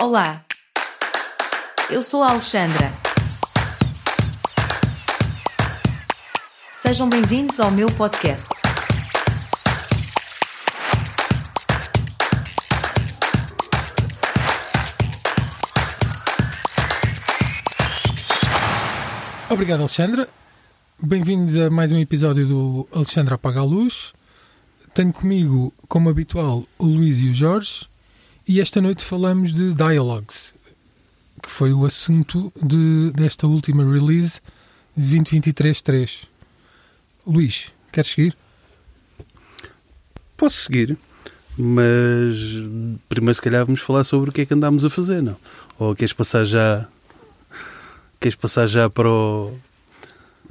Olá. Eu sou a Alexandra. Sejam bem-vindos ao meu podcast. Obrigado, Alexandra. Bem-vindos a mais um episódio do Alexandra Apaga a Luz. Tenho comigo, como habitual, o Luís e o Jorge. E esta noite falamos de Dialogues, que foi o assunto de, desta última release 2023-3. Luís, queres seguir? Posso seguir, mas primeiro se calhar vamos falar sobre o que é que andámos a fazer, não? Ou queres passar já... Queres passar já para o,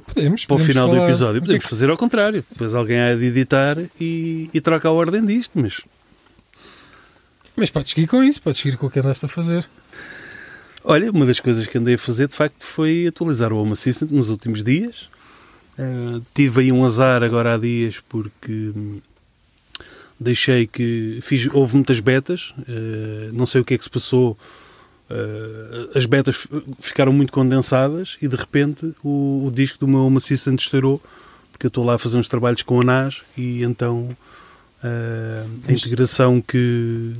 Podemos. para o podemos final do falar- episódio? Podemos fazer ao contrário. Depois alguém há de editar e, e troca a ordem disto, mas... Mas podes seguir com isso, podes seguir com o que andaste a fazer. Olha, uma das coisas que andei a fazer, de facto, foi atualizar o Home Assistant nos últimos dias. Eh, tive aí um azar agora há dias porque hum, deixei que... Fiz, houve muitas betas, eh, não sei o que é que se passou. eh, as betas ficaram muito condensadas e de repente o, o disco do meu Home Assistant estourou porque eu estou lá a fazer uns trabalhos com a NAS e então a integração que...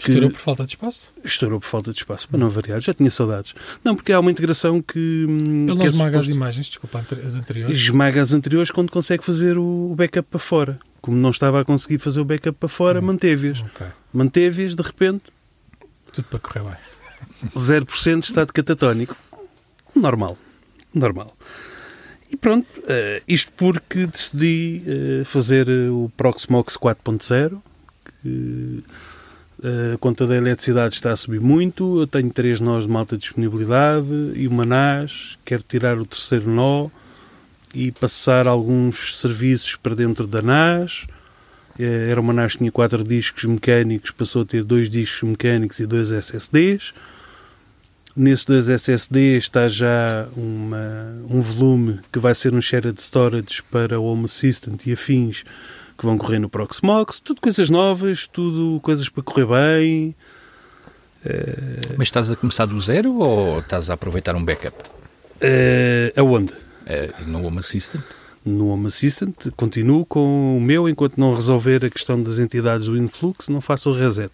Estourou por falta de espaço. Estourou por falta de espaço, para não variar, já tinha saudades. Não, porque há uma integração que. hum, Ele não é esmaga as suposto- imagens, desculpa, as anteriores. esmaga as anteriores quando consegue fazer o backup para fora. Como não estava a conseguir fazer o backup para fora, Hum. manteve-as. Ok. Manteve-as, de repente, Tudo para correr bem. 0% de estado catatónico. Normal. Normal. E pronto, eh, isto porque decidi eh, fazer eh, o Proxmox 4.0, que a conta da eletricidade está a subir muito, eu tenho três nós de malta disponibilidade e uma NAS, quero tirar o terceiro nó e passar alguns serviços para dentro da NAS. Eh, Era uma NAS que tinha quatro discos mecânicos, passou a ter dois discos mecânicos e dois SSDs. Nesses dois SSDs está já uma, um volume que vai ser um shared storage para o Home Assistant e afins que vão correr no Proxmox. Tudo coisas novas, tudo coisas para correr bem. Mas estás a começar do zero ou estás a aproveitar um backup? Eh, aonde? Eh, no Home Assistant? No Home Assistant, continuo com o meu enquanto não resolver a questão das entidades do influx, não faço o reset.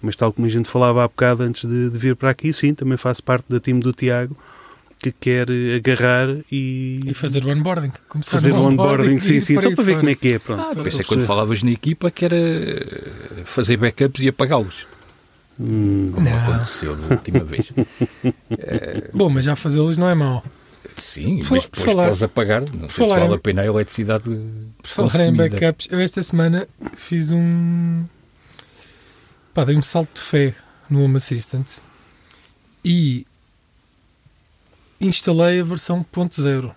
Mas tal como a gente falava há bocado antes de, de vir para aqui, sim, também faço parte da time do Tiago que quer agarrar e, E fazer o onboarding. Começar fazer o onboarding, e sim, sim, só para ver fora. como é que é. Pronto, Ah, pensei quando falavas na equipa que era fazer backups e apagá-los, Hum, como Não. aconteceu da última vez. Bom, mas já fazê-los não é mau. Sim, Por mas por depois falar- podes apagar. Não sei falar se vale em- a pena a eletricidade Por falar em consumida. backups, eu esta semana fiz um. Pá, dei um salto de fé no Home Assistant e instalei a versão .0.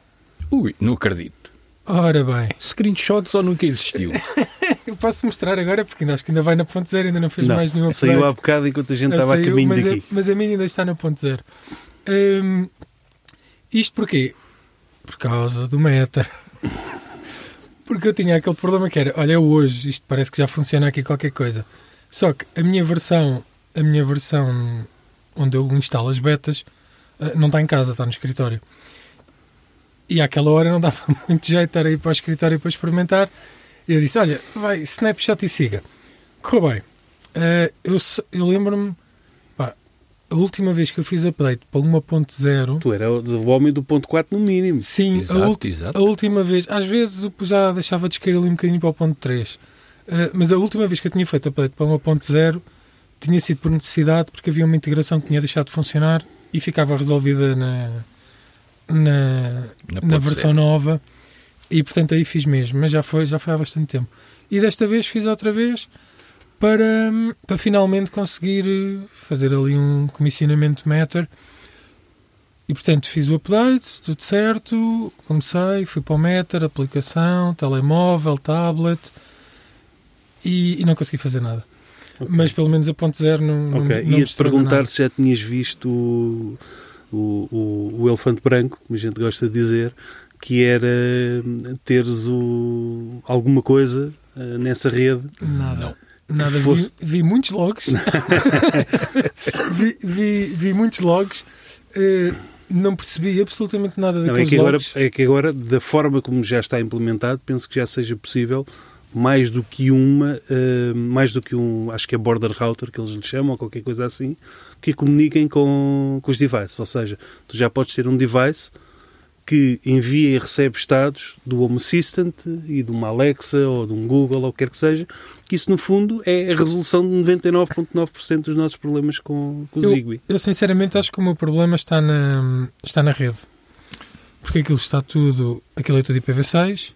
Ui, não acredito. Ora bem, Screenshots ou nunca existiu? eu posso mostrar agora porque acho que ainda vai na .0, ainda não fez não, mais nenhum saiu há bocado enquanto a gente Ah, estava a saiu, caminho mas, daqui. A, mas a minha ainda está no ponto zero. Hum, isto porquê? Por causa do Meta. Porque eu tinha aquele problema que era, olha, é hoje, isto parece que já funciona aqui qualquer coisa. Só que a minha versão, a minha versão onde eu instalo as betas, não está em casa, está no escritório. E àquela hora não dava muito jeito estar aí para o escritório para experimentar. E eu disse, olha, vai, snapshot e siga. Correu bem. Eh, eu eu lembro-me, pá, a última vez que eu fiz update para 1.0, Tu era o homem do ponto 4 no mínimo. sim, a, exato, ulti- exato. a última vez, às vezes eu já deixava de escair ali um bocadinho para o ponto 3, Eh, mas a última vez que eu tinha feito update para 1.0 tinha sido por necessidade, porque havia uma integração que tinha deixado de funcionar e ficava resolvida na, na, Na na versão nova e portanto aí fiz mesmo, mas já foi, já foi há bastante tempo. E desta vez fiz outra vez para, para finalmente conseguir fazer ali um comissionamento Matter. E portanto fiz o update, tudo certo, comecei, fui para o Matter, aplicação, telemóvel, tablet e, e não consegui fazer nada. Ok. Mas pelo menos a ponto zero não, Ok, não Ia-te perguntar nada. se já tinhas visto o, o, o, o elefante branco, como a gente gosta de dizer, que era hum, teres o, alguma coisa eh, nessa rede Nada. Não. nada, vi, fosse- vi muitos logs. vi, vi, vi muitos logs. eh, não percebi absolutamente nada Não, é, daqueles que agora, logs. é que agora, da forma como já está implementado, penso que já seja possível mais do que uma, eh, mais do que um, acho que é border router que eles lhe chamam, ou qualquer coisa assim, que comuniquem com, com os devices. Ou seja, tu já podes ter um device que envia e recebe estados do Home Assistant e de uma Alexa ou de um Google ou o que quer que seja, que isso no fundo é a resolução de 99,9% dos nossos problemas com, com o Eu, Zigbee. eu sinceramente acho que o meu problema está na, está na rede. Porque aquilo está tudo. Aquilo é tudo IPv6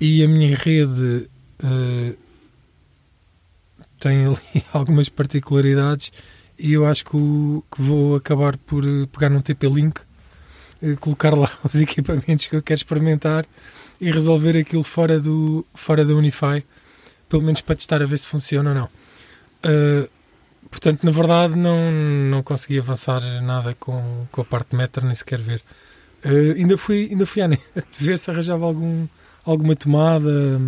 e a minha rede eh, tem ali algumas particularidades e eu acho que, o- que vou acabar por eh, pegar num TP-Link, eh, colocar lá os equipamentos que eu quero experimentar e resolver aquilo fora do, fora da Unify, pelo menos para testar a ver se funciona ou não. Eh, Portanto, na verdade, não, não consegui avançar nada com, com a parte de nem sequer ver. Ainda, fui, ainda fui à net ver se arranjava algum, alguma tomada,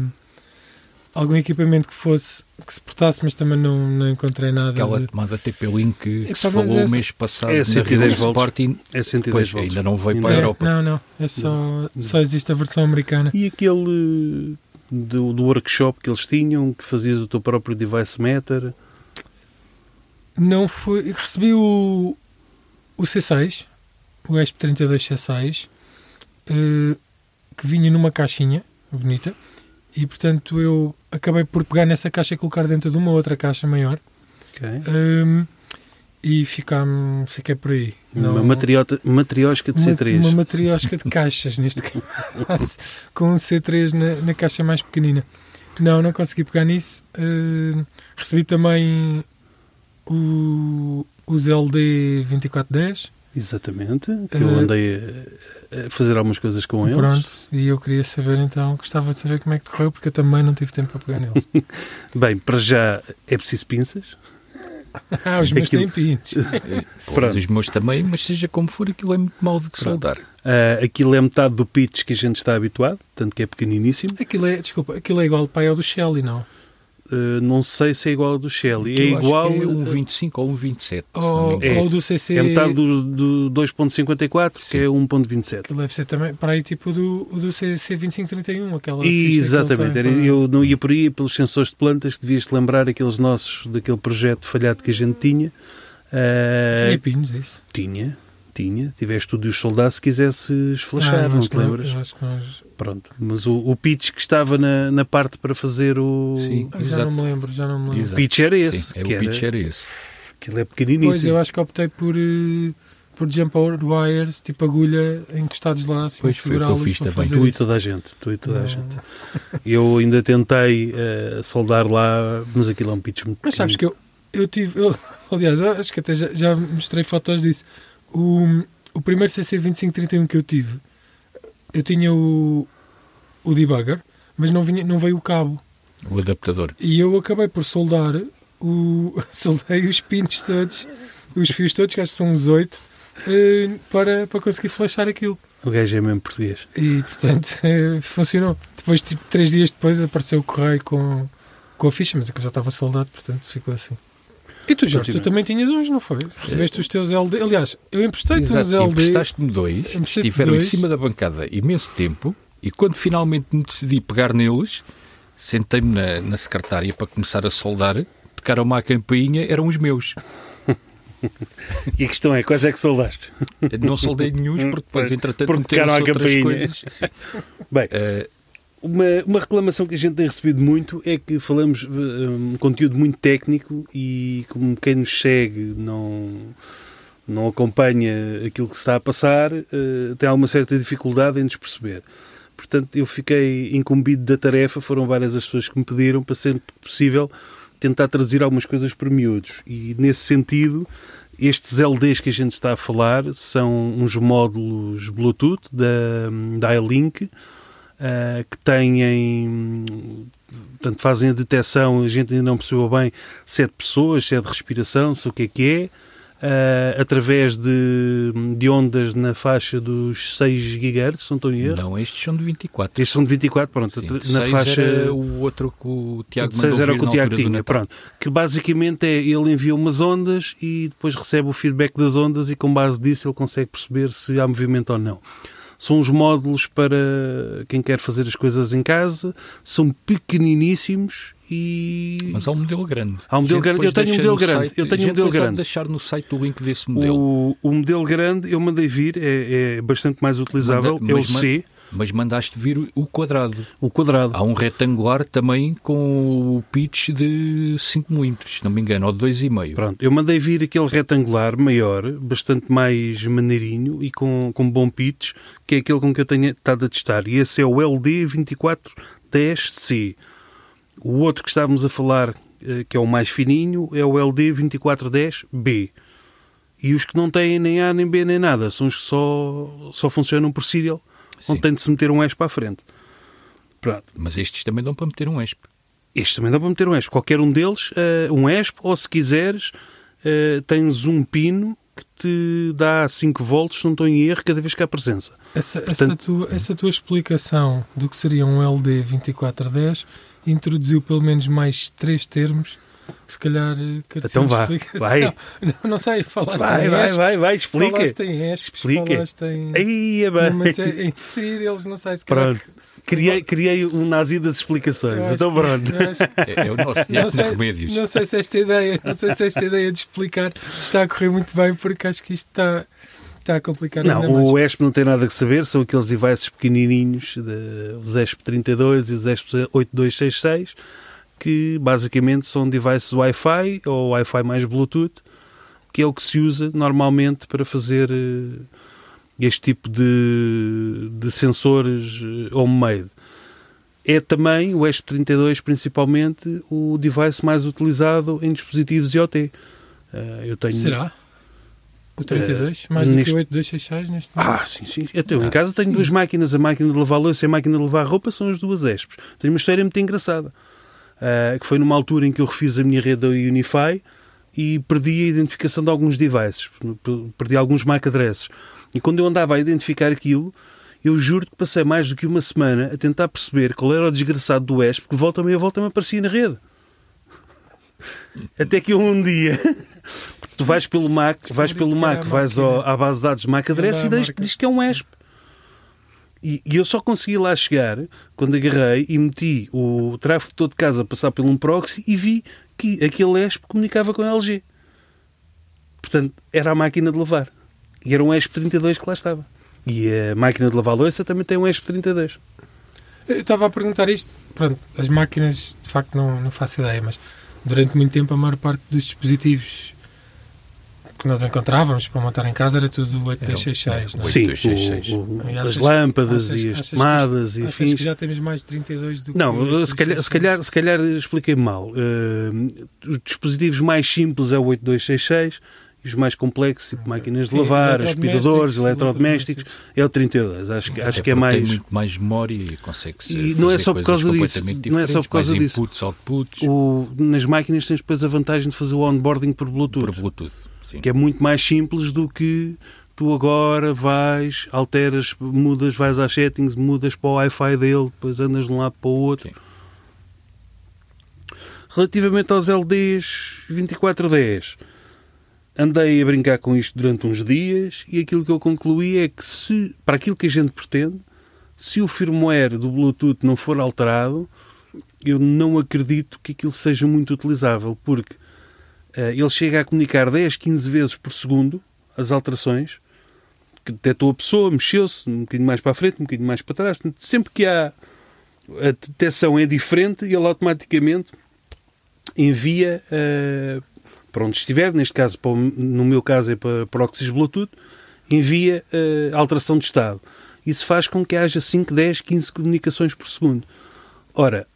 algum equipamento que fosse que se portasse, mas também não, não encontrei nada. Aquela de- tomada TP-Link que, Epá, se mas falou o essa- mês passado É na 110 Rio volts. Sporting, É 110 pois, volts. ainda não veio Ainda para a É, Europa. não, não. É só, só existe a versão americana. E aquele do, do workshop que eles tinham, que fazias o teu próprio device meter. Não foi. Recebi o, o C6, o ESP32 C6, eh, que vinha numa caixinha bonita, e portanto eu acabei por pegar nessa caixa e colocar dentro de uma outra caixa maior. ok? Hum, e ficar, fiquei por aí. Uma matriota, matriosca de uma, C3. uma matriosca de caixas, neste caso, com um C3 na, na caixa mais pequenina. Não, não consegui pegar nisso. Hum, recebi também o, o ZLD 2410. Exatamente. Que eu Eh, andei a, a fazer algumas coisas com eles. Pronto, e eu queria saber então, gostava de saber como é que decorreu, porque eu também não tive tempo para pegar neles. Bem, para já é preciso pinças. ah, os meus Aquilo- têm. Pronto. Os meus também, mas seja como for, aquilo é muito mal de soldar. Ah, aquilo é metade do pitch que a gente está habituado, tanto que é pequeniníssimo. Aquilo é, desculpa, aquilo é igual para ao do Shelly, não? Ah, não sei se é igual ao do Shelly. É Eu acho igual. que é um 25 ou um 27. se não me Ou, engano. É. ou do CC. É metade do, do 2.54, que é 1.27. Aquilo deve ser também para aí tipo do, o do CC 2531, aquela. E, que exatamente, tem era- para- eu não ia por aí pelos sensores de plantas que devias te lembrar aqueles nossos daquele projeto falhado que a gente tinha. Ah, Tinha pinos, isso. tinha, tinha. Tiveste tudo e os soldados se quisesses flashar, Ah, não te lembras? eu acho que nós- Pronto. Mas o, o pitch que estava na, na parte para fazer o. Sim. Ah, já Exato. não me lembro, já não me lembro. O Exato. pitch era esse. Sim, é que o pitch era esse. Aquilo é pequeniníssimo. Pois eu acho que optei por, eh, por jumper wires, tipo agulha, encostados lá, assim, Pois foi o que eu segurá-los fiz para também. fazer Tu e toda a gente. Tu e toda a gente. Eu ainda tentei eh, soldar lá, mas aquilo é um pitch muito Mas sabes que eu, eu tive, eu, aliás, eu acho que até já, já mostrei fotos disso. O, o primeiro CC2531 que eu tive, eu tinha o, o debugger, mas não, vinha, não veio o cabo. O adaptador. E eu acabei por soldar o. soldei os pinos todos, os fios todos, que acho que são uns oito, eh, para, para conseguir flashar aquilo. O gajo é mesmo português. E portanto eh, funcionou. Depois, tipo, três dias depois, apareceu o correio com, com a ficha, mas aquilo já estava soldado, portanto ficou assim. E tu, Jorge, tu também tinhas uns, não foi? Recebeste os teus LD. Aliás, eu emprestei-te uns LD. emprestaste-me dois, estiveram em dois. cima da bancada imenso tempo e quando finalmente me decidi pegar neles, sentei-me na, na secretária para começar a soldar, tocaram-me à campainha, eram os meus. E a questão é, quais é que soldaste? Não soldei nenhum, porque depois, Pois, entretanto, porque tocaram à outras campainha. Bem, Eh, uma, uma reclamação que a gente tem recebido muito é que falamos eh, um conteúdo muito técnico e como quem nos segue não, não acompanha aquilo que se está a passar, eh, tem alguma certa dificuldade em nos perceber. Portanto, eu fiquei incumbido da tarefa, foram várias as pessoas que me pediram para ser possível tentar traduzir algumas coisas para miúdos. E nesse sentido, estes LDs que a gente está a falar são uns módulos Bluetooth da, da iLink uh, que têm, portanto, fazem a detecção, a gente ainda não percebeu bem se é de pessoas, se é de respiração, se o que é que é. ah, através de, de ondas na faixa dos 6 GHz, se não estou em erro. Não, estes são de 24. Estes são de 24, pronto, Sim, na faixa... era o outro que o Tiago de 6 mandou era o que o Tiago tinha, pronto. Que basicamente é, ele envia umas ondas e depois recebe o feedback das ondas e com base disso ele consegue perceber se há movimento ou não. São os módulos para quem quer fazer as coisas em casa, são pequeniníssimos e... Mas há um modelo grande. Há um modelo grande. Eu tenho um modelo grande. site- Eu tenho um modelo grande. deixar no site o link desse modelo. O, o modelo grande eu mandei vir, é, é bastante mais utilizável, Manda- é o C, Mas mandaste vir o- quadrado. o quadrado. Há um retangular também com o pitch de 5 milímetros, se não me engano, ou de 2,5. Pronto, eu mandei vir aquele retangular maior, bastante mais maneirinho e com, com bom pitch, que é aquele com que eu tenho estado a testar. E esse é o LD2410C. O outro que estávamos a falar, eh, que é o mais fininho, é o LD2410B. E os que não têm nem A, nem B, nem nada, são os que só, só funcionam por serial, onde Sim. tem de se meter um para a frente. Pronto. Mas estes também dão para meter um ESP. Este também dá para meter um ESP. Qualquer um deles, eh, um ESP, ou se quiseres, eh, tens um pino que te dá 5 volts, não estou em erro, cada vez que há presença. Essa, Portanto- essa, tua, essa tua explicação do que seria um LD 2410 introduziu pelo menos mais três termos se calhar eh, Então vá, explicação. vai. Não, não sei, falaste Vai, em vai, ESPs, vai, vai, explica. Falaste em ESPs, Explica. falaste em... Aí é bem. numa série- em serials, não sei se calhar... Pronto. Criei, criei um nazi das explicações. acho Então pronto. eu acho É, é o nosso Não sei, remédios. não sei se esta ideia, não sei se esta ideia de explicar está a correr muito bem, porque acho que isto está, está a complicar ainda Não, mais. o ESP não tem nada a saber, são aqueles devices pequenininhos, de, os ESP32 e os ESP8266, que basicamente são devices Wi-Fi ou Wi-Fi mais Bluetooth, que é o que se usa normalmente para fazer eh, este tipo de, de sensores eh, homemade. É também, o ESP32 principalmente, o device mais utilizado em dispositivos IoT. Eh, eu tenho... Será? O 32? Mais do neste- que o 8266 neste momento? Ah, sim, sim. Eu em casa tenho duas máquinas, a máquina de lavar louça e a máquina de lavar roupa são as duas ESPs. Tenho uma história muito engraçada, ah, que foi numa altura em que eu refiz a minha rede da Unify e perdi a identificação de alguns devices, perdi alguns MAC addresses. E quando eu andava a identificar aquilo, eu juro que passei mais do que uma semana a tentar perceber qual era o desgraçado do ESP, que volta-me a volta-me aparecia na rede. Até que um dia... Tu vais pelo MAC, vais pelo MAC, vais ao- à base de dados MAC address e diz, diz que é um ESP. E, e eu só consegui lá chegar quando agarrei e meti o tráfego todo de casa a passar por um proxy e vi que aquele ESP comunicava com a LG. Portanto, era a máquina de lavar. E era um ESP32 que lá estava. E a máquina de lavar louça também tem um ESP32. Eu estava a perguntar isto. Pronto, as máquinas, de facto, não, não faço ideia, mas durante muito tempo a maior parte dos dispositivos que nós encontrávamos para montar em casa era tudo 8266. não é? Sim, 8266. o- o- as lâmpadas achas- e as que- tomadas e afins. que já temos mais de 32 do que Não, se 8266? calhar, se calhar, se calhar expliquei mal. Uh, os dispositivos mais simples é o 8266 e os mais complexos, tipo máquinas de lavar, aspiradores, eletrodomésticos, é o 32. Acho que, acho que é porque Tem mais. muito mais memória e consegue-se E não é só por causa disso, completamente não é só por causa mais disso. inputs, outputs, O, nas máquinas tens depois a vantagem de fazer o onboarding por Bluetooth, por Bluetooth. Sim. que é muito mais simples do que tu agora vais, alteras, mudas, vais às settings, mudas para o Wi-Fi dele, depois andas de um lado para o outro. Sim. Relativamente aos LDs 2410, andei a brincar com isto durante uns dias e aquilo que eu concluí é que se, para aquilo que a gente pretende, se o firmware do Bluetooth não for alterado, eu não acredito que aquilo seja muito utilizável, porque ele chega a comunicar 10, 15 vezes por segundo as alterações, que detectou a pessoa, mexeu-se um bocadinho mais para a frente, um bocadinho mais para trás. Portanto, sempre que há a detecção é diferente, ele automaticamente envia eh, para onde estiver, neste caso, para no meu caso é para proxies Bluetooth, envia eh, alteração de estado. Isso faz com que haja 5, 10, 15 comunicações por segundo. Ora,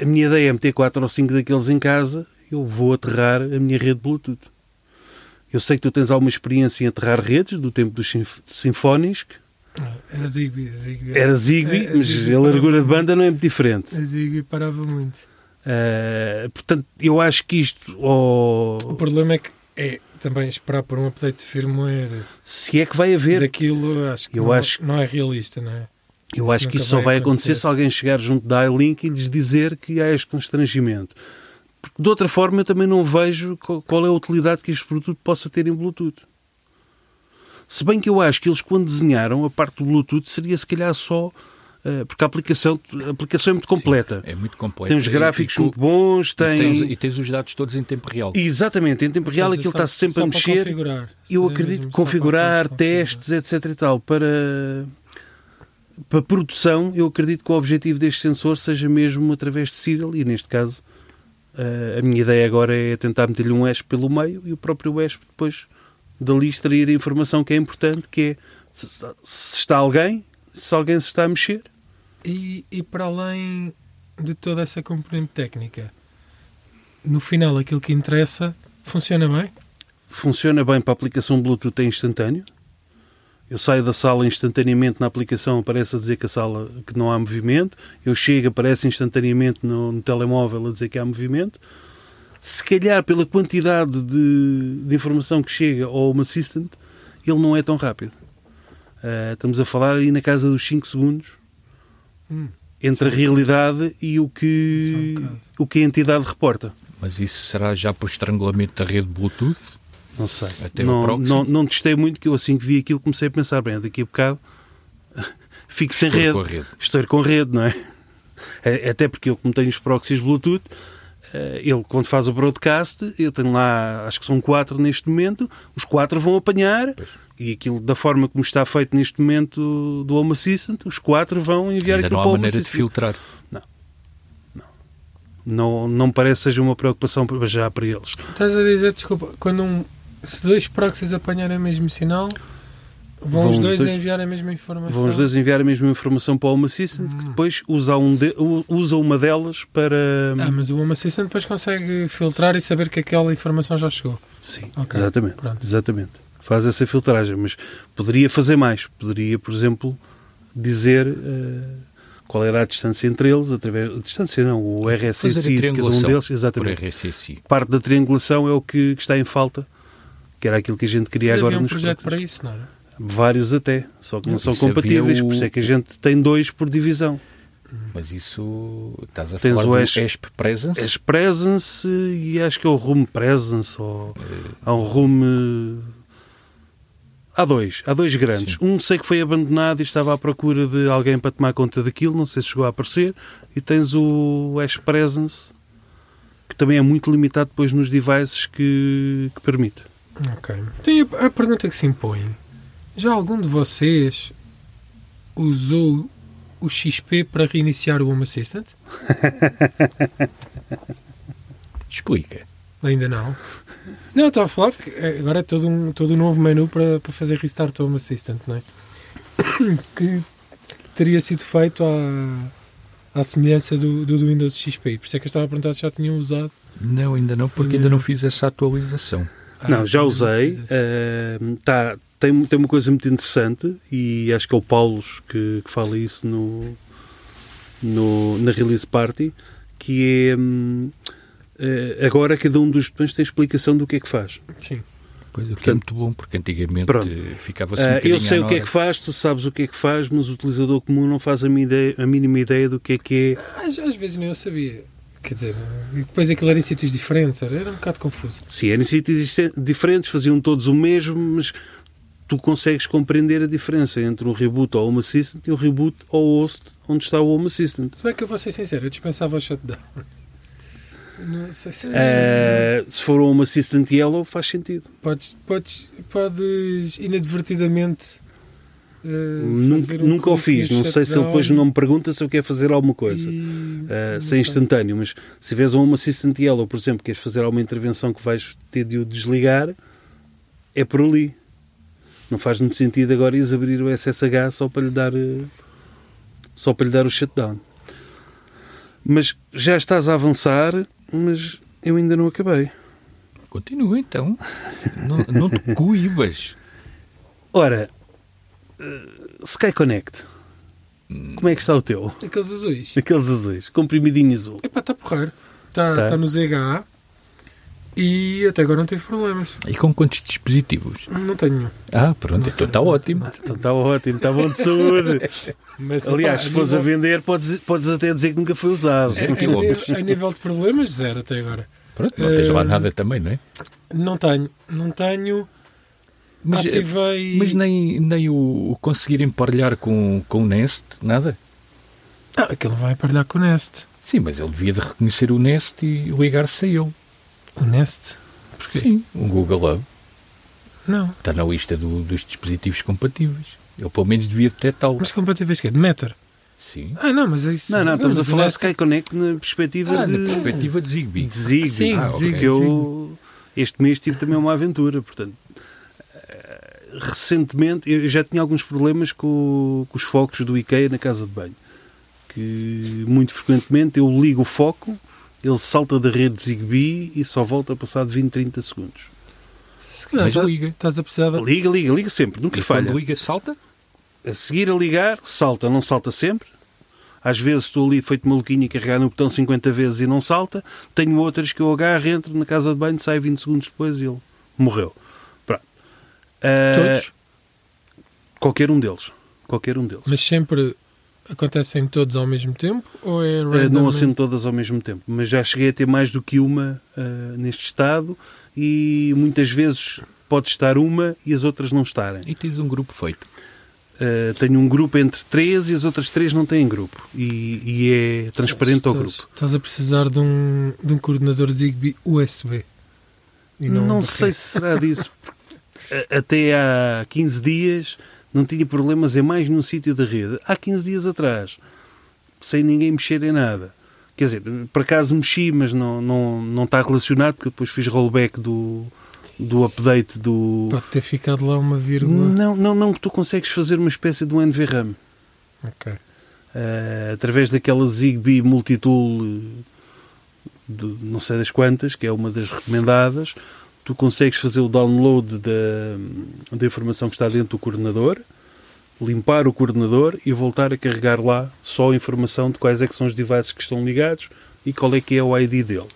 a minha ideia é meter 4 ou 5 daqueles em casa, eu vou aterrar a minha rede Bluetooth. Eu sei que tu tens alguma experiência em aterrar redes, do tempo dos Sinf- Symfonisk. Era Zigbee. Zigbee Era Zigbee, É, mas Zigbee a largura de banda não é muito diferente. A Zigbee parava muito. Uh, portanto, eu acho que isto. oh, O problema é que é também esperar por um update de firmware Se é que vai haver. daquilo, acho que Eu não, acho- não é realista, não é? Eu acho que isso só vai vai acontecer acontecer. se alguém chegar junto da iLink e lhes dizer que há este constrangimento. Porque de outra forma eu também não vejo qual é a utilidade que este produto possa ter em Bluetooth. Se bem que eu acho que eles quando desenharam a parte do Bluetooth seria se calhar só eh, porque a aplicação, a aplicação é muito completa. É muito complexo. Tem os gráficos muito bons, E tens, tem. e tens os dados todos em tempo real. Exatamente, em tempo real aquilo só- está sempre só a para mexer. configurar. Eu acredito que configurar testes, etc. e tal, para, para produção, eu acredito que o objetivo deste sensor seja mesmo através de serial e neste caso eh, a minha ideia agora é tentar meter-lhe um ESP pelo meio e o próprio ESP depois dali extrair a informação que é importante, que é se, se está alguém, se alguém se está a mexer. E, e para além de toda essa componente técnica, no final aquilo que interessa funciona bem? Funciona bem para a aplicação Bluetooth é instantâneo. Eu saio da sala instantaneamente na aplicação, aparece a dizer que a sala que não há movimento. Eu chego, aparece instantaneamente no, no telemóvel a dizer que há movimento. Se calhar pela quantidade de, de informação que chega ao Home Assistant, ele não é tão rápido. Ah, estamos a falar aí na casa dos 5 segundos Hum. entre a realidade e o que, um o que a entidade reporta. Mas isso será já por estrangulamento da rede Bluetooth? Não sei. Até não, não, não testei muito, que eu assim que vi aquilo comecei a pensar, bem, daqui a bocado fico sem Estou rede. com a rede. Estou com rede, não é? É- Até porque eu, como tenho os proxies Bluetooth, eh, ele quando faz o broadcast, eu tenho lá, acho que são quatro neste momento, os quatro vão apanhar e aquilo da forma como está feito neste momento do Home Assistant, os quatro vão enviar Ainda aquilo não há para o Home maneira de filtrar. Não, não me parece que seja uma preocupação para- já para eles. Estás a dizer, desculpa, quando um, se dois proxies apanharem o mesmo sinal, vão, Vão os dois, dois- enviar a mesma informação? Vão os dois enviar a mesma informação para o Home Assistant, que depois usa, um de- usa uma delas para. Ah, mas o Home Assistant depois consegue filtrar e saber que aquela informação já chegou. Sim, Ok, exatamente, pronto. exatamente. Faz essa filtragem, mas poderia fazer mais. Poderia, por exemplo, dizer eh, qual era a distância entre eles, através. A distância não, o RSSI de cada um deles, por exatamente. RSSI. Parte da triangulação é o que, que está em falta, que era aquilo que a gente queria Mas agora havia um nos projeto para isso, não era? Vários até, só que não Não, são compatíveis, o- por isso é que a gente tem dois por divisão. Mas isso estás a Tens falar o do ESP. ESP Presence? És Presence e acho que é o Room Presence ou há um Room. eh, Há dois, há dois grandes. Um sei que foi abandonado e estava à procura de alguém para tomar conta daquilo, não sei se chegou a aparecer. E tens o Ash Presence, que também é muito limitado depois nos devices que, que permite. Ok. Então, a, pergunta que se impõe: já algum de vocês usou o XP para reiniciar o Home Assistant? Explica. Ainda não. Não, estava a falar porque agora é todo um, todo um novo menu para, para fazer restart ao Home Assistant, não é? Que teria sido feito à, à semelhança do, do, do Windows XP. Por isso é que eu estava a perguntar se já tinham usado. Não, ainda não, porque ainda não fiz essa atualização. Ah, não, já usei. eh, tá, tem, tem uma coisa muito interessante e acho que é o Paulos que, que fala isso no, no, na Release Party, que é hum, agora cada um dos botões tem explicação do que é que faz. Sim. Pois, o que é Portanto, muito bom, porque antigamente pronto. eh, ficava-se um Ah, eu sei o que é que faz, tu sabes o que é que faz, mas o utilizador comum não faz a, mínima ideia, a mínima ideia do que é que é. Às, às vezes nem eu sabia. Quer dizer, e depois aquilo era em sítios diferentes, era, era um bocado confuso. Se eram sítios existen- diferentes, faziam todos o mesmo, mas tu consegues compreender a diferença entre um reboot ao Home Assistant e um reboot ao host onde está o Home Assistant. Se bem que eu vou ser sincero, eu dispensava o shutdown. Não sei se. Ah, se for um Home Assistant Yellow, faz sentido. Podes, podes, podes inadvertidamente. Eh, Nunca, um nunca o fiz. Não sei se ele depois não me pergunta se eu quero fazer alguma coisa. e- Uh, não ser sei. instantâneo, mas se vês um Home Assistant Yellow, por exemplo, queres fazer alguma intervenção que vais ter de o desligar, é por ali. Não faz muito sentido agora ires abrir o SSH só para lhe dar uh, só para lhe dar o shutdown. Mas já estás a avançar, mas eu ainda não acabei. Continua então. não, não te coibas. Ora, uh, Sky Connect. Como é que está o teu? Aqueles azuis. Aqueles azuis, comprimidinho azul. Epá, está porreiro. Está Tá. tá no ZHA. e até agora não tive problemas. E com quantos dispositivos? Não tenho. Ah, pronto, então está ótimo. Então está ótimo, está bom de saúde. Mas, Aliás, se fores a vender, podes, podes até dizer que nunca foi usado. Zero a, a nível de problemas, zero até agora. Pronto, não tens lá Eh, nada também, não é? Não tenho, não tenho. Mas, eh, Ativei. mas nem, nem o, o conseguir emparelhar com, com o Nest, nada? Ah, aquilo vai aparelhar com o Nest. Sim, mas ele devia de reconhecer o Nest e ligar-se a ele. O Nest? Porquê? Sim, o Google Hub Não. está na lista do- dos dispositivos compatíveis. Ele pelo menos devia detectá-lo. Mas compatíveis que é? De Meter? Sim. Ah, não, mas é isso. Não, não, estamos a falar de Sky Connect na perspectiva Ah, de, na perspectiva de Zigbee. de Zigbee. Sim, Ah, ok. Porque eu, este mês, tive também uma aventura. Portanto, recentemente, eu já tinha alguns problemas com, com os focos do IKEA na casa de banho. Que muito frequentemente eu ligo o foco, ele salta da rede Zigbee e só volta a passar de 20, 30 segundos. Se calhar tá- liga. Estás a precisar de... Liga, liga, liga sempre, nunca E falha. quando liga, salta? A seguir a ligar, salta, não salta sempre. Às vezes estou ali feito maluquinho e carregar no botão 50 vezes e não salta. Tenho outras que eu agarro, entro na casa de banho, saio 20 segundos depois e ele morreu. Ah, Todos? Qualquer um deles. Qualquer um deles. Mas sempre acontecem todos ao mesmo tempo? Ou é random? não acendo todas ao mesmo tempo. Mas já cheguei a ter mais do que uma ah, neste estado e muitas vezes pode estar uma e as outras não estarem. E tens um grupo feito. Uh, tenho um grupo entre três e as outras três não têm grupo. E, e é transparente ao Estás- grupo. Estás a precisar de um, de um coordenador Zigbee USB. E Não, de sei se será disso. A- Até há 15 dias não tinha problemas em mais nenhum sítio da rede. Há 15 dias atrás, sem ninguém mexer em nada. Quer dizer, por acaso mexi, mas não, não, não está relacionado, porque depois fiz rollback do, do update do. Pode ter ficado lá uma vírgula. Não, não, não, que tu consegues fazer uma espécie de um NVRAM. Ok. eh, através daquela Zigbee Multitool eh, de não sei das quantas, que é uma das recomendadas, tu consegues fazer o download da, da informação que está dentro do coordenador, limpar o coordenador e voltar a carregar lá só a informação de quais é que são os devices que estão ligados e qual é que é o ID dele.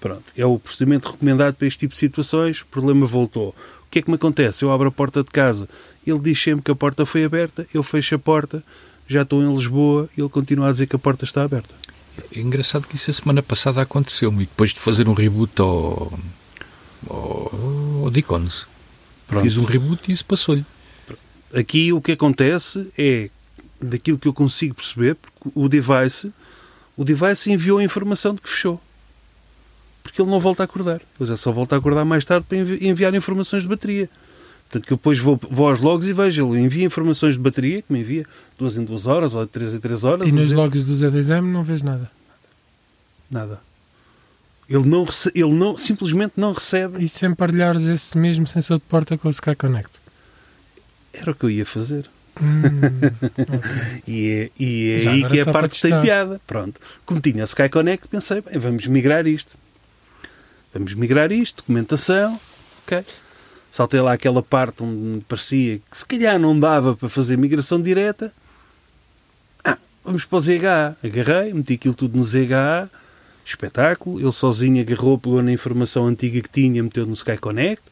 Pronto, é o procedimento recomendado para este tipo de situações, o problema voltou. O que é que me acontece? Eu abro a porta de casa, ele diz sempre que a porta foi aberta, eu fecho a porta, já estou em Lisboa e ele continua a dizer que a porta está aberta. É engraçado que isso a semana passada aconteceu-me. E depois de fazer um reboot ao, ao, ao Deacons, Pronto. fiz um reboot e isso passou-lhe. Aqui o que acontece é, daquilo que eu consigo perceber, porque o device, o device enviou a informação de que fechou. Porque ele não volta a acordar. Ele já só volta a acordar mais tarde para envi- enviar informações de bateria. Portanto, que eu depois vou, vou aos logs e vejo, ele envia informações de bateria, que me envia duas em duas horas, ou de três em três horas. E nos dizer- logs do Z2M não vês nada. Nada. Ele, não, ele não, simplesmente não recebe. E se emparelhares esse mesmo sensor de porta com o Sky Connect? Era o que eu ia fazer. Hum, ok. E é, e é aí que é a parte que tem piada. Pronto. Como tinha Sky Connect, pensei, bem, vamos migrar isto. Vamos migrar isto, documentação, ok. Saltei lá aquela parte onde me parecia que se calhar não dava para fazer migração direta. Ah, vamos para o ZHA. Agarrei, meti aquilo tudo no ZHA, espetáculo. Ele sozinho agarrou, pegou na informação antiga que tinha, meteu no Sky Connect.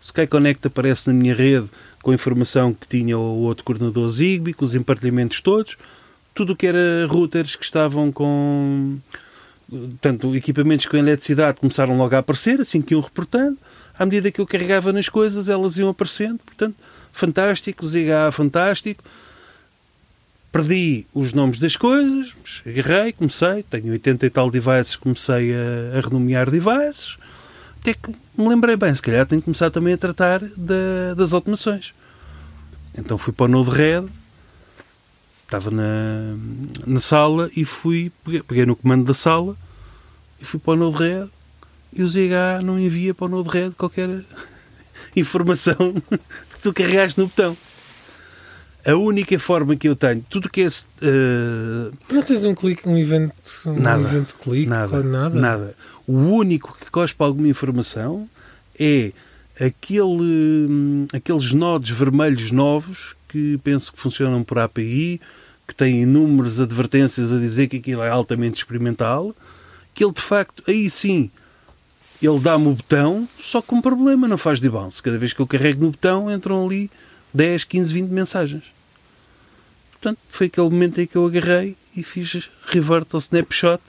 O Sky Connect aparece na minha rede com a informação que tinha o outro coordenador Zigbee, com os empartilhamentos todos. Tudo o que era routers que estavam com tanto equipamentos com eletricidade começaram logo a aparecer, assim que iam reportando. À medida que eu carregava nas coisas, elas iam aparecendo. Portanto, fantástico, ZHA fantástico. Perdi os nomes das coisas, agarrei, comecei, tenho 80 e tal devices, comecei a, a renomear devices. Até que me lembrei bem, se calhar tenho que começar também a tratar da- das automações. Então fui para o Node-RED, estava na, na sala e fui, peguei, peguei no comando da sala e fui para o Node-RED e o ZH não envia para o Node-RED qualquer informação que tu carregaste no botão. A única forma que eu tenho, tudo que é eh, Não tens um clique, um evento, um Nada. evento clique, Nada, nada. nada. O único que cospe alguma informação é aquele, hum, aqueles nodos vermelhos novos que penso que funcionam por API, que têm inúmeras advertências a dizer que aquilo é altamente experimental, que ele de facto, aí sim, ele dá-me o botão, só com um problema, não faz debounce. Cada vez que eu carrego no botão, entram ali 10, 15, 20 mensagens. Portanto, foi aquele momento em que eu agarrei e fiz revert ao snapshot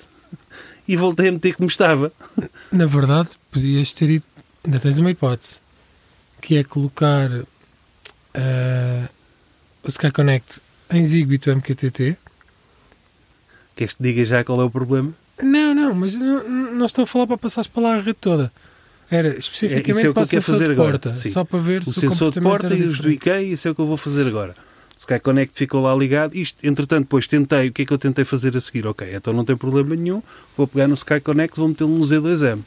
e voltei a meter como estava. Na verdade, podias ter ido. Ainda tens uma hipótese, que é colocar ah, o Sky Connect em Zigbee do MQTT. Queres que te diga já qual é o problema? Não, não, mas não, não estou a falar para passares para lá a rede toda. Era É, especificamente é o que para eu o sensor fazer de agora, porta, sim. só para ver O se o sensor de comportamento porta e os do. IKEA, isso é o que eu vou fazer agora. Sky Connect ficou lá ligado. Isto, entretanto, depois tentei. O que é que eu tentei fazer a seguir? Ok, então não tem problema nenhum. Vou pegar no Sky Connect vou metê-lo no Z2M.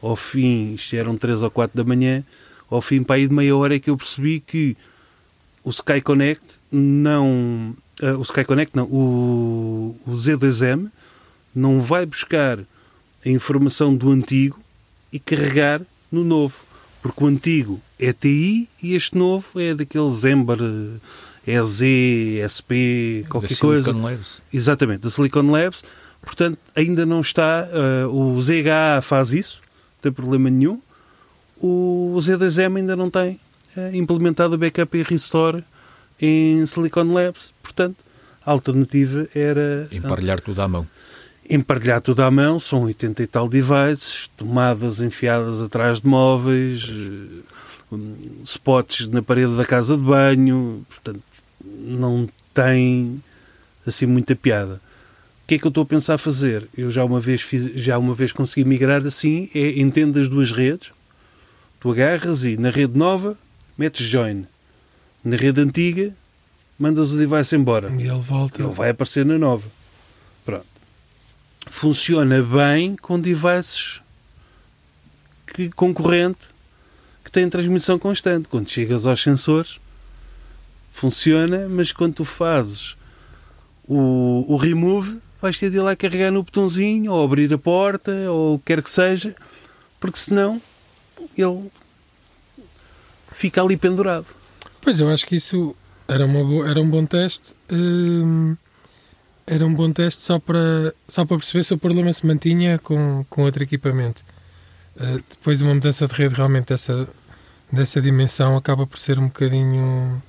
Ao fim, isto eram 3 ou 4 da manhã, ao fim, para aí de meia hora, é que eu percebi que o Sky Connect não. ah, o Sky Connect não. O, o Z2M não vai buscar a informação do antigo e carregar no novo. Porque o antigo é TI e este novo é daqueles Ember, eh, EZ, SP, qualquer Da coisa. Silicon Labs. Exatamente, da Silicon Labs. Portanto, ainda não está. eh, o ZHA faz isso, não tem problema nenhum. O Z2M ainda não tem eh, implementado o backup e restore em Silicon Labs. Portanto, a alternativa era Emparelhar tudo à mão. emparelhar tudo à mão, são 80 e tal devices, tomadas enfiadas atrás de móveis, eh, hum, spots na parede da casa de banho, portanto, não tem assim muita piada. O que é que eu estou a pensar fazer? Eu já uma vez fiz, já uma vez consegui migrar assim, é entendo as duas redes, tu agarras e na rede nova metes join, na rede antiga mandas o device embora. E ele volta. Ele vai aparecer na nova. Pronto. Funciona bem com devices que, concorrente que têm transmissão constante. Quando chegas aos sensores, funciona, mas quando tu fazes o, o remove, vais ter de ir lá carregar no botãozinho, ou abrir a porta, ou o que quer que seja, porque senão ele fica ali pendurado. Pois eu acho que isso era, uma boa- era um bom teste. hum, era um bom teste só para, só para perceber se o problema se mantinha com, com outro equipamento. Uh, depois uma mudança de rede realmente dessa, dessa dimensão acaba por ser um bocadinho.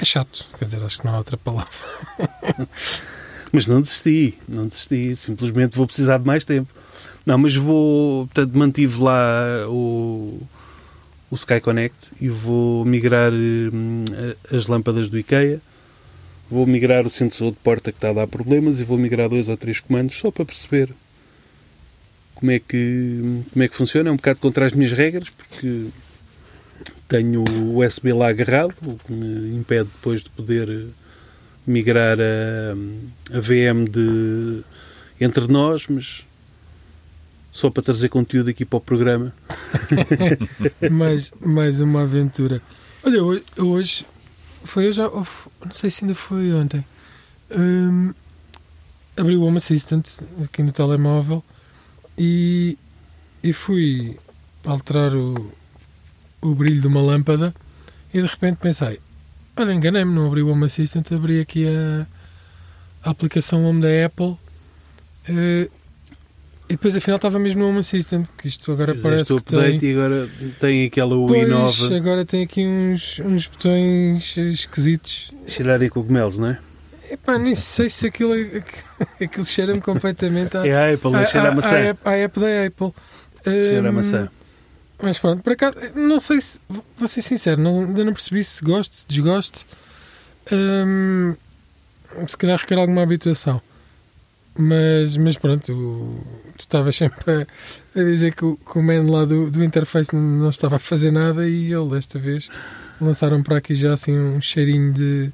É chato, quer dizer, acho que não há outra palavra. Mas não desisti, não desisti. Simplesmente vou precisar de mais tempo. Não, mas vou. Portanto, mantive lá o, o Sky Connect e vou migrar hum, as lâmpadas do IKEA. Vou migrar o sensor de porta que está a dar problemas e vou migrar dois ou três comandos só para perceber como é que, como é que funciona. É um bocado contra as minhas regras, porque tenho o USB lá agarrado, o que me impede depois de poder eh, migrar a, a VM de entre nós, mas só para trazer conteúdo aqui para o programa. mais, mais uma aventura. Olha, hoje, hoje foi hoje, f- não sei se ainda foi ontem. Hum, abri o Home Assistant aqui no telemóvel e, e fui alterar o, o brilho de uma lâmpada e de repente pensei, olha, enganei-me, não abri o Home Assistant, abri aqui a, a aplicação Home da Apple eh, e depois afinal estava mesmo no Home Assistant, que isto agora parece Fizeste o que tem... update e agora tem aquela UI nova. agora tem aqui uns, uns botões esquisitos. Cheirarem cogumelos, não é? Epá, nem sei se aquilo, aquilo cheira-me completamente à, É a Apple, cheira a maçã. à, à, à app da Apple. Cheira a Hum, maçã. Mas pronto, por acaso, não sei se, vou ser sincero, não, ainda não percebi se gosto, se desgosto. Hum, se calhar requer alguma habituação. Mas, mas pronto, o- tu estavas sempre a, a dizer que o, que o man lá do, do interface não, não estava a fazer nada e ele desta vez lançaram para aqui já assim um cheirinho de.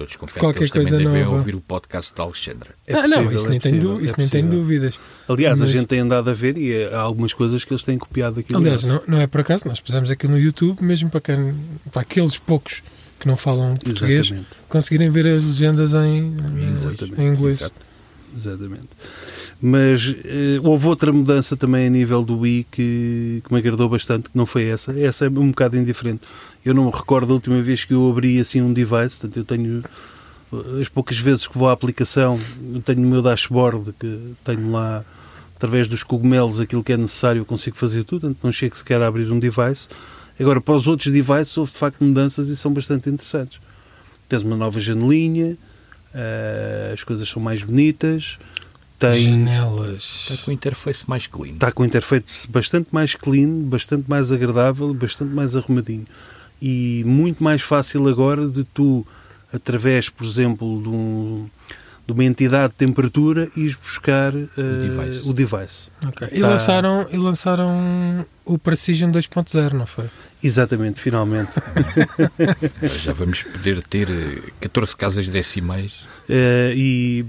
Estou desconfiado Qualquer que eles também coisa devem nova. ouvir o podcast da Alexandra. É ah, não, possível, isso é nem, tem, possível, é isso nem tem dúvidas. Aliás, a Mas- gente tem andado a ver e há algumas coisas que eles têm copiado aqui. Aliás, não, não é por acaso, nós pusemos aqui no YouTube, mesmo para, quem, para aqueles poucos que não falam português, Exatamente. conseguirem ver as legendas em, Exatamente. em inglês. Exato. Exatamente. Mas eh, houve outra mudança também a nível do Wii que, que me agradou bastante, que não foi essa. Essa é um bocado indiferente. Eu não me recordo da última vez que eu abri assim um device, portanto eu tenho eh, as poucas vezes que vou à aplicação, tenho o meu dashboard que tenho lá através dos cogumelos, aquilo que é necessário, consigo fazer tudo, portanto não chego sequer a abrir um device. Agora, para os outros devices, houve de facto mudanças e são bastante interessantes. Tens uma nova janelinha, eh, as coisas são mais bonitas, tens, Janelas. Está com o interface mais clean. está com um interface bastante mais clean, bastante mais agradável, bastante mais arrumadinho. E muito mais fácil agora de tu, através, por exemplo, de, um- de uma entidade de temperatura, ires buscar eh, device. o device. Ok. E, Tá. lançaram, e lançaram o Precision 2.0, não foi? Exatamente, finalmente. Já vamos poder ter eh, 14 casas decimais. Eh, e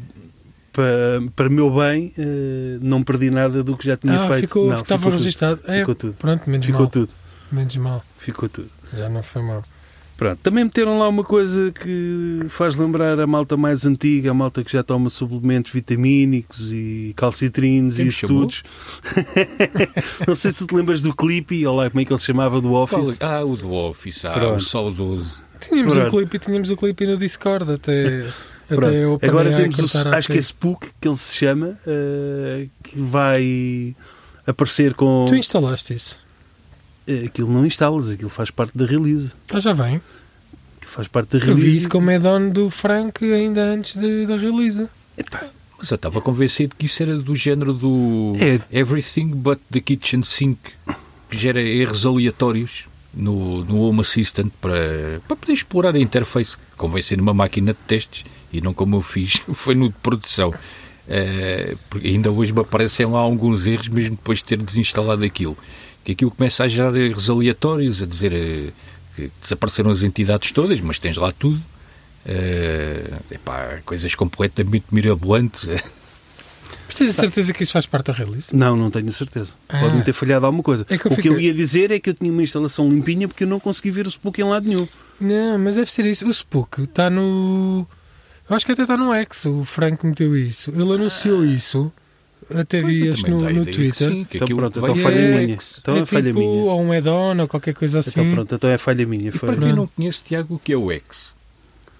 para, para meu bem, eh, não perdi nada do que já tinha ah, feito. ficou, Não, estava ficou tudo. registado. É, Ficou tudo. Pronto, menos Ficou mal. tudo. Menos mal. Ficou tudo. Já não foi mal. Pronto. Também meteram lá uma coisa que faz lembrar a malta mais antiga, a malta que já toma suplementos vitamínicos e calcitrinos Quem e estudos. não sei se te lembras do clipe, ou lá como é que ele se chamava, do Office. Ah, o do Office, ah, Pronto. o saudoso. Tínhamos Pronto. um clipe, tínhamos o clipe no Discord até, Agora temos, o, acho que é. Spook, que ele se chama, eh, que vai aparecer com... Tu instalaste isso? Eh, Aquilo não instalas, aquilo faz parte da release. Ah, já vem. Aquilo faz parte da Eu vi release. isso como add-on do Frank ainda antes de- da release. Epá, Mas eu estava convencido que isso era do género do É. Everything But the Kitchen Sink, que gera erros aleatórios no, no Home Assistant para, para poder explorar a interface. Convém ser numa máquina de testes e não como eu fiz, foi no de produção. Eh, porque ainda hoje me aparecem lá alguns erros, mesmo depois de ter desinstalado aquilo. Que aquilo começa a gerar erros aleatórios, a dizer eh, que desapareceram as entidades todas, mas tens lá tudo. Eh, epá, coisas completamente mirabolantes. Mas tens a certeza que isso faz parte da release? Não, não tenho a certeza. Ah. Pode-me ter falhado alguma coisa. É que o que eu ia dizer é que eu tinha uma instalação limpinha porque eu não consegui ver o Spook em lado nenhum. Não, mas deve ser isso. O Spook está no. Eu acho que até está no X. O Frank meteu isso. Ele anunciou isso. Até vi acho, no, no Twitter. sim, que Então aquilo pronto, vai então falha para o minha. Então é é falha tipo, minha. ou um add-on ou qualquer coisa assim. Então pronto, então é falha minha. E Foi. para quem Não. não conhece, Tiago, o que é o X?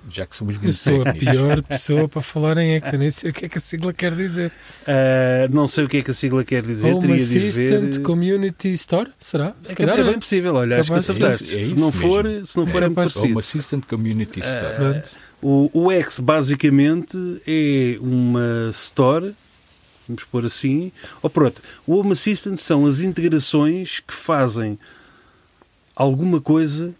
Já que somos Eu muito sou a técnicos. pior pessoa para falar em X. Eu nem sei o que é que a sigla quer dizer. Ah, não sei o que é que a sigla quer dizer. Home teria Assistant ver. Community Store? Será? Se É, que calhar é é. bem possível, olha, acho que acertaste. É se, não for, mesmo. se não for, É é, muito parecido. Home Assistant Community Store. Pronto. O, o X basicamente é uma store, vamos pôr assim, ou pronto, o Home Assistant são as integrações que fazem alguma coisa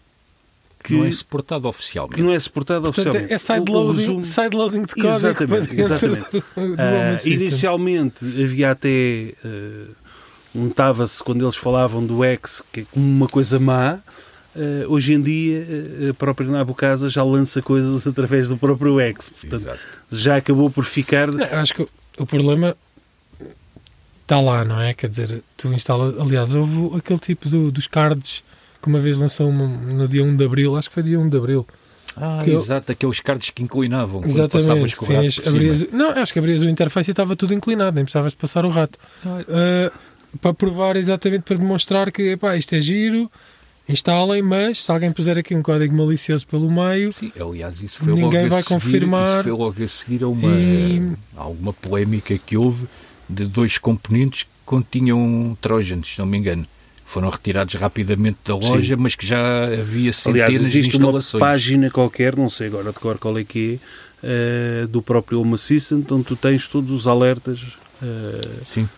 que, Não é suportado oficialmente. que não é suportada Portanto, oficialmente. é sideloading resumo- side-loading de código Exatamente, exatamente. Ah, Assistant. inicialmente havia até uh, notava-se quando eles falavam do X que é como uma coisa má. Ah, hoje em dia ah, a própria Nabu Casa já lança coisas através do próprio X. Portanto, Exato. já acabou por ficar. Não, acho que o- o problema está lá, não é? Quer dizer, tu instalas. Aliás, houve aquele tipo do- dos cards que uma vez lançou uma- no dia 1 de Abril, acho que foi dia 1 de Abril. Ah, Que eu- exato, aqueles cards que inclinavam Exatamente. Tinhas- abrias- não, acho que abrias o interface e estava tudo inclinado, nem precisavas de passar o rato. Ah, para provar exatamente, para demonstrar que epá, isto é giro, instalem, mas se alguém puser aqui um código malicioso pelo meio, Sim, aliás, isso foi Ninguém vai seguir, confirmar. Isso foi logo a seguir a uma, E- a polémica que houve de dois componentes que continham trójanos, se não me engano. Foram retirados rapidamente da loja, mas que já havia centenas Aliás, de existe uma instalações. página qualquer, não sei agora de cor qual é que é, ah, do próprio Home Assistant, onde tu tens todos os alertas. ah, Sim,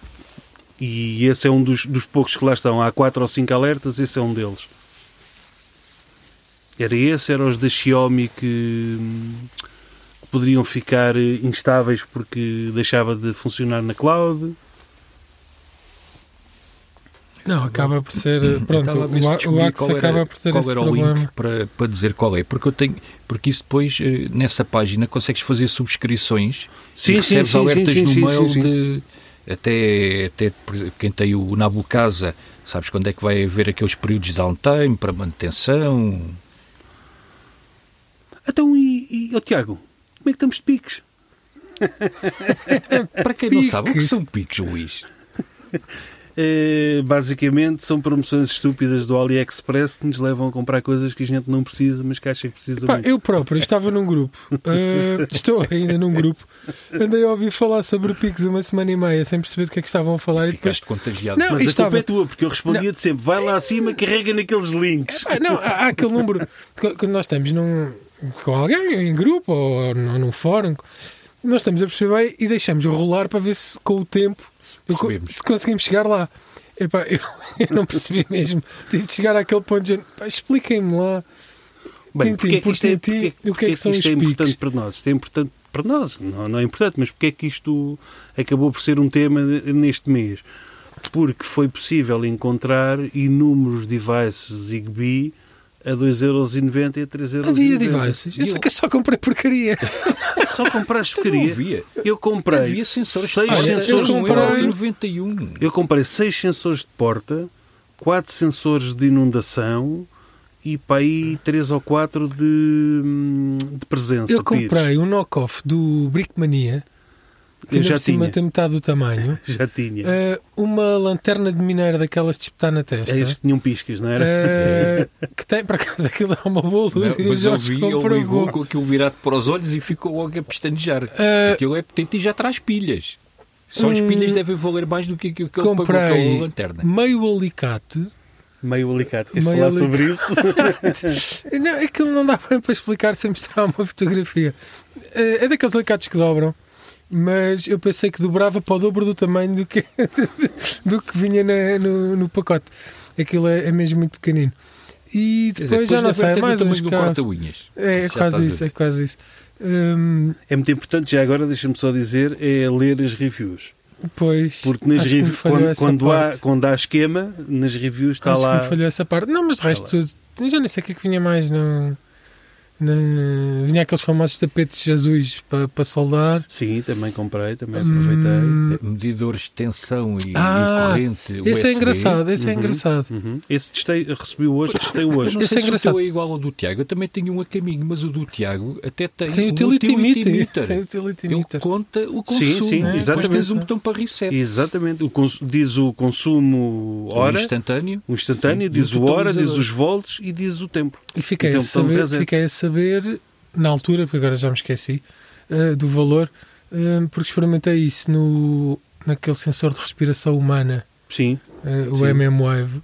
e esse é um dos, dos poucos que lá estão. Há quatro ou cinco alertas, esse é um deles. Era esse, era os da Xiaomi que, que poderiam ficar eh, instáveis porque deixava de funcionar na cloud. Não, acaba por ser. Pronto, o, o Axe qual era- acaba por qual esse era o problema. link para, para dizer qual é. Porque eu tenho, porque isso depois eh, nessa página consegues fazer subscrições Sim, e recebes sim, alertas sim, sim, no sim, mail sim, sim. de até, até por exemplo, quem tem o Nabu Casa, sabes quando é que vai haver aqueles períodos de downtime para manutenção? Então, e, e oh, Tiago, como é que estamos de piques? Para quem não sabe, o que Piques. são piques, Luís? eh, basicamente são promoções estúpidas do AliExpress que nos levam a comprar coisas que a gente não precisa, mas que acha que precisa Pá, muito. eu próprio estava num grupo, eh, estou ainda num grupo, andei a ouvir falar sobre o Pix uma semana e meia sem perceber do que é que estavam a falar e depois. Ficaste contagiado. Não, Mas a culpa estava- é tua, porque eu respondia-te sempre: vai lá acima, carrega naqueles links. Ah, não, há, há aquele número. qu- Quando nós estamos num, com alguém em grupo ou num, num fórum, nós estamos a perceber bem e deixamos rolar para ver se com o tempo Percebemos. se conseguimos chegar lá. Epá, eu, eu não percebi mesmo. Tive de chegar àquele ponto de expliquem-me lá. Bem, Tintim porque é que isto é, porque, o que é que são isto é importante para nós? Isto é importante para nós, não, não é importante, mas porque é que isto acabou por ser um tema neste mês? Porque foi possível encontrar inúmeros devices Zigbee a 2,90€ e a 3,90€. Havia devices. Eu sei que eu só comprei porcaria. Só compraste Então porcaria. Eu comprei Havia sensores seis eu sensores de comprei- porta. 91. Eu comprei seis sensores de porta, quatro sensores de inundação e para aí três ou quatro de, hum, de presença. Eu pires. comprei um knock-off do Brickmania, que Eu já por cima tinha. tem metade do tamanho. Já tinha. Eh, uma lanterna de mineiro daquelas de espetar na testa. É esses que tinham piscas, não era? Eh, que tem, por acaso, aquilo dá uma boa luz. e o Mas eu vi, ele ligou com aquilo virado para os olhos e ficou logo a pestanejar. Eh, Aquilo é potente e já traz pilhas. Só as Hum, pilhas devem valer mais do que aquilo que ele pagou pela lanterna. meio alicate. Meio alicate. Queres Meio falar ali- sobre isso? Não, aquilo não dá bem para explicar sem mostrar uma fotografia. É daqueles alicates que dobram. Mas eu pensei que dobrava para o dobro do tamanho do que, do que vinha na- no, no pacote. Aquilo é, é mesmo muito pequenino. E Quer dizer, depois já não sei, mais tamanho uns corta-unhas. É, é Já quase isso, é quase isso. Hum, é muito importante, já agora, deixa-me só dizer, é ler as reviews. pois. Porque nas que reviews, quando, quando há, quando há esquema, nas reviews está Acho que lá. me falhou essa parte. Não, mas de resto tudo. Já nem sei o que é que vinha mais. No, no- vinha aqueles famosos tapetes azuis para, para soldar. Sim, também comprei, também Hum, aproveitei. Medidores de tensão e, Ah, e corrente. Esse é USB. engraçado, esse é Uhum. engraçado. Uhum. Esse testei, recebi hoje, testei hoje. Esse é engraçado. é igual ao do Tiago. Eu também tenho um a caminho, mas o do Tiago até tem, Tem um utility meter. Tem utility Ele meter. conta o consumo. Sim, sim, né? Depois exatamente. tens um botão para reset. Exatamente. O cons- diz o consumo Um hora, instantâneo. o instantâneo, Sim, diz o o hora, diz os volts e diz o tempo. E fiquei, Então, a saber, fiquei a saber, na altura, porque agora já me esqueci, eh, do valor, eh, porque experimentei isso no, naquele sensor de respiração humana, Sim, eh, o Sim. MM-Wave.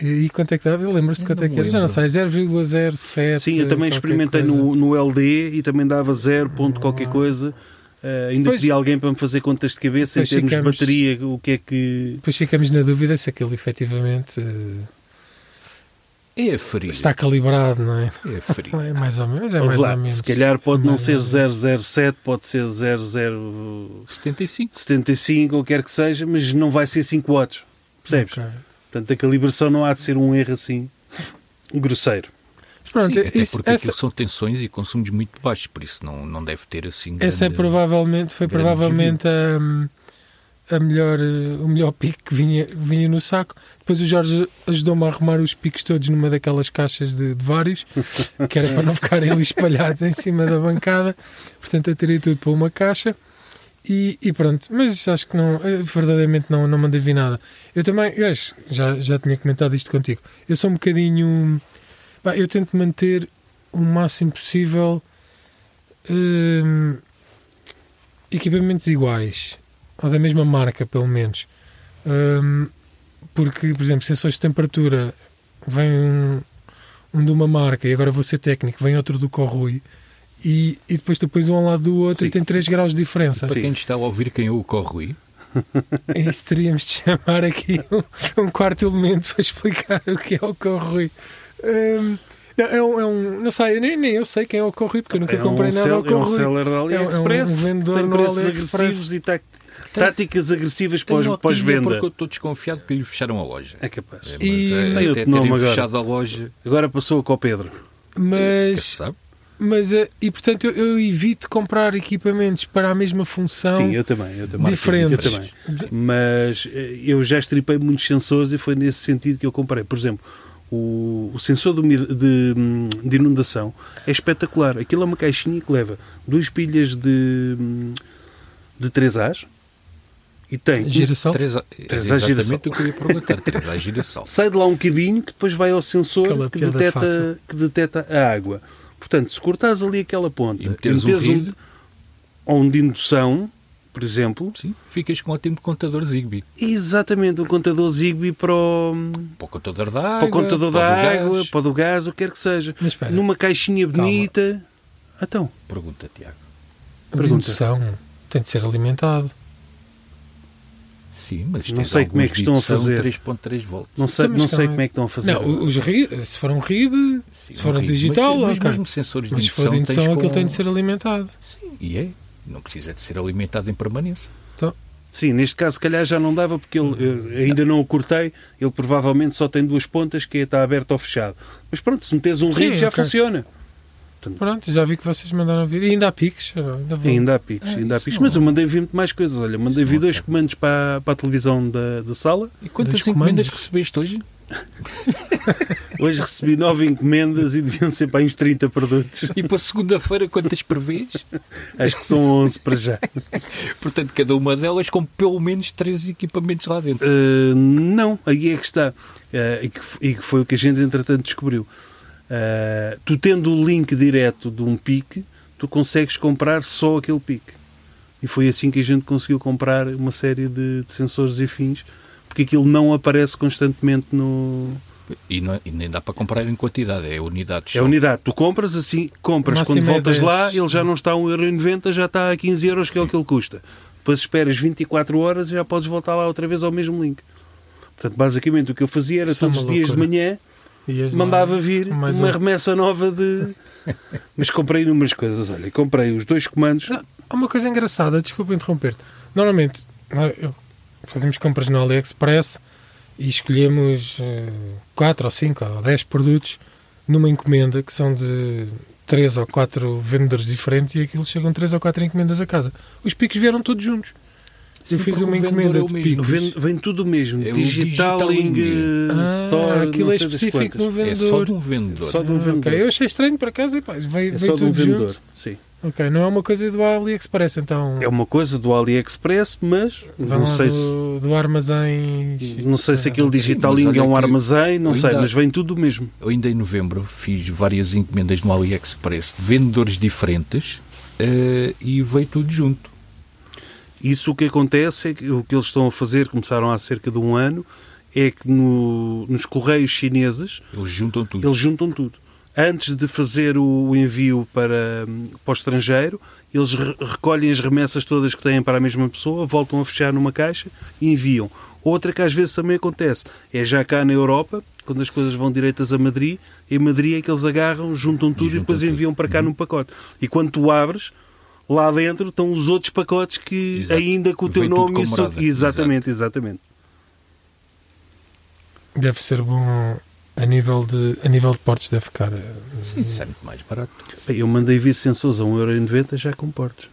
E quanto é que dava? Lembras-te quanto é que era? Já não sei, 0,07. sim, eu também experimentei coisa. no, no LD e também dava 0 ponto qualquer coisa. Eh, ainda Pois- pedi alguém para me fazer contas de cabeça em termos ficamos- de bateria, o que é que. Depois ficamos na dúvida se aquilo efetivamente eh, É frio. está calibrado, não é? É frio. É mais ou menos. É mais lá, ou menos. se calhar pode não Mais ser ou menos. 007, pode ser 0075 75. ou quer que seja, mas não vai ser 5 watts. Percebes? Ok. Portanto, a calibração não há de ser um erro assim grosseiro. Pronto, Sim, até isso- porque essa, aquilo são tensões e consumos muito baixos, por isso não, não deve ter assim. essa é provavelmente, foi provavelmente a, a melhor, o melhor pico que vinha, vinha no saco. Depois o Jorge ajudou-me a arrumar os picos todos numa daquelas caixas de, de vários, que era para não ficarem ali espalhados em cima da bancada. Portanto, eu tirei tudo para uma caixa. E, e pronto, mas acho que não, eh, verdadeiramente não, não mandei vir nada. Eu também, eu acho, já, já tinha comentado isto contigo. Eu sou um bocadinho. pá, eu tento manter o máximo possível hum, equipamentos iguais, ou da mesma marca, pelo menos. Hum, porque, por exemplo, sensores de temperatura vem um, um de uma marca e agora vou ser técnico, vem outro do Corrui. E, e depois tu pões um ao lado do outro Sim. e tem 3 graus de diferença. Para quem está a ouvir quem é o Corrui, Isso teríamos de chamar aqui um, um quarto elemento para explicar o que é o Corrui. Hum, não, é um, é um- não sei, nem, nem eu sei quem é o Corrui, porque eu nunca é comprei um nada sell- ao é um Corrui. seller da É um- é um AliExpress, tem preços AliExpress. agressivos e tá- táticas agressivas tenho pós- pós-venda. porque eu estou desconfiado que lhe fecharam a loja. É capaz. É, mas E- é, Tem até outro nome terem agora. fechado a loja, Agora passou com o Pedro. Mas, sabe? mas eh, e portanto eu, eu evito comprar equipamentos para a mesma função Sim, eu também. Eu também. diferentes. Eu também. Mas eh, eu já estripei muitos sensores e foi nesse sentido que eu comprei. Por exemplo, o, o sensor de, de, hum, de inundação é espetacular. Aquilo é uma caixinha que leva duas pilhas de, hum, de 3As e tem. Girassol? Três a, Três é à exatamente girassol. o que eu ia perguntar. Três à girassol. Sai de lá um cabinho que depois vai ao sensor que fácil. que detecta a água. Portanto, se cortares ali aquela ponta E meteres um meteres ou um de indução, por exemplo, Sim, ficas com um ótimo contador Zigbee. exatamente um contador Zigbee para o, Para o contador da água. para o contador da para o água, gás. para o do gás, o que quer que seja. Mas espera, Numa caixinha Calma. bonita. Então, Pergunta, Tiago. a pergunta. indução tem de ser alimentado. Sim, mas Não sei como é que estão a fazer. 3.3 volts. não sei, Então, não sei calma como é que estão a fazer. Não, os RID, se for um RID, se Sim, for um digital, mas, mesmo sensores de Mas se for de indução, aquilo com- tem de ser alimentado. E é. Não precisa de ser alimentado em permanência. Sim, neste caso, se calhar já não dava, porque ele, eu ainda não o cortei. Ele provavelmente só tem duas pontas, que é está aberto ou fechado. Mas pronto, se metes um RID já ok. funciona. Pronto, já vi que vocês mandaram vir. E ainda há piques. Ainda vou... Ainda há piques, Ah, ainda há piques. não- Mas eu mandei vir muito mais coisas. Olha, mandei vir não dois comandos para, para a televisão da, da sala. E quantas encomendas recebeste hoje? Hoje recebi nove encomendas e deviam ser para uns 30 produtos. E para segunda-feira, quantas prevês? Acho que são 11 para já. Portanto, cada uma delas com pelo menos três equipamentos lá dentro. Uh, não, aí é que está. Uh, e, que, e que foi o que a gente, entretanto, descobriu. Uh, tu tendo o link direto de um pique, tu consegues comprar só aquele pique. E foi assim que a gente conseguiu comprar uma série de, de sensores e fins, porque aquilo não aparece constantemente no. E, não- e nem dá para comprar em quantidade, é unidades. É só. unidade. Tu compras assim, compras Máximo quando é voltas 10. lá, ele já não está a 1,90€, já está a 15 euros, que é o que ele custa. Depois esperas 24 horas e já podes voltar lá outra vez ao mesmo link. Portanto, basicamente o que eu fazia era Isso é todos os dias de manhã mandava vir uma um. remessa nova de. Mas comprei inúmeras coisas. Olha, comprei os dois comandos. Há uma coisa engraçada, desculpa interromper-te. Normalmente, nós- eu- fazemos compras no AliExpress e escolhemos 4 ou 5 ou 10 produtos numa encomenda que são de 3 ou 4 vendedores diferentes e aquilo chegam 3 ou 4 encomendas a casa. Os picos vieram todos juntos. eu Sim, fiz porque uma vendedor encomenda é de picos. Vem, vem tudo o mesmo. É Digitaling, Digitaling. eh, Ah, Store, aquilo não é específico de um quantas. É só vendedor. de um vendedor. Só de um Ah, vendedor. ok. Eu achei estranho para casa e pá, veio, É veio só de um tudo vendedor. junto. Sim. Ok, não é uma coisa do AliExpress, então. É uma coisa do AliExpress, mas vai não sei se. do, do armazém. Não sei se aquele Mas Digitaling é um armazém, não sei, ainda- mas vem tudo o mesmo. Eu ainda em novembro fiz várias encomendas no AliExpress de vendedores diferentes eh, e veio tudo junto. Isso o que acontece é que o que eles estão a fazer, começaram há cerca de um ano, é que no- nos correios chineses Eles juntam tudo. eles juntam tudo. Antes de fazer o, envio para, para o estrangeiro, eles re- recolhem as remessas todas que têm para a mesma pessoa, voltam a fechar numa caixa e enviam. Outra que às vezes também acontece é já cá na Europa, quando as coisas vão direitas a Madrid, em Madrid é que eles agarram, juntam tudo e, juntam depois tudo. enviam para cá num pacote. E quando tu abres, lá dentro estão os outros pacotes que Exato. ainda com o teu Vem nome e isso-. Exatamente, exatamente. Deve ser bom a nível de, a nível de portos, deve ficar. eh, Sim, isso é muito mais barato. Eu mandei vir sensores a 1,90€ já com portos.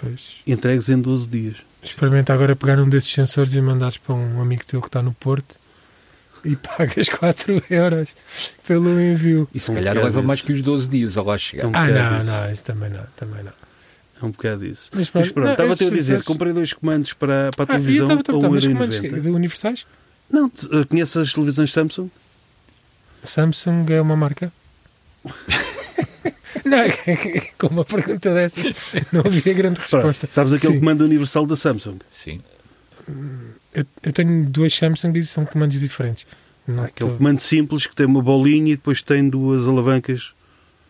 Pois. Entregues em 12 dias. Experimenta agora pegar um desses sensores e mandares para um amigo teu que está no Porto e pagas 4 euros pelo envio. E se Um calhar leva mais que os 12 dias a lá chegar. É um Ah, não, isso. não, isso também não, também não. É um bocado isso. Mas pronto, Mas pronto, não, estava-te a dizer, sensores- comprei dois comandos para, para a Ah, televisão estava a comandos 1,90€. de universais? Não, uh, conheces as televisões Samsung? Samsung é uma marca? não, com uma pergunta dessas não havia grande Pronto, resposta. sabes aquele Sim. comando universal da Samsung? Sim. Eu, eu tenho dois Samsung e são comandos diferentes. Não Aquele tô- comando simples que tem uma bolinha e depois tem duas alavancas.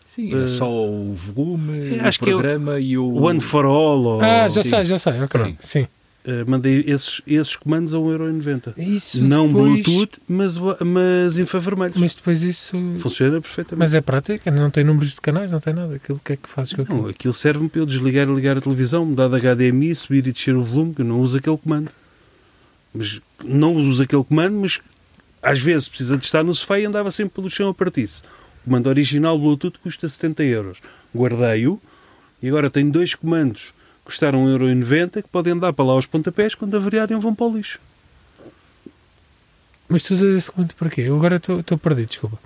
Sim, é Eh, só o volume, acho o que é o- programa e o... One for All. Ou, Ah, já sim. sei, já sei, ok. Pronto. Sim. Uh, mandei esses, esses comandos a 1,90€. Isso Não depois- Bluetooth, mas, mas infravermelhos. Mas depois isso. Funciona perfeitamente. Mas é prática, não tem números de canais, não tem nada. Aquilo que é que fazes com Não, aquilo? aquilo serve-me para eu desligar e ligar a televisão, mudar de HDMI, subir e descer o volume, que eu não uso aquele comando. Mas não uso aquele comando, mas às vezes precisa de estar no sofá e andava sempre pelo chão a partir-se. O comando original Bluetooth custa 70 euros. Guardei-o e agora tenho dois comandos que custaram 1,90€ que podem andar para lá aos pontapés quando avariarem vão para o lixo. Mas tu usas esse comando para quê? Eu agora estou perdido, desculpa.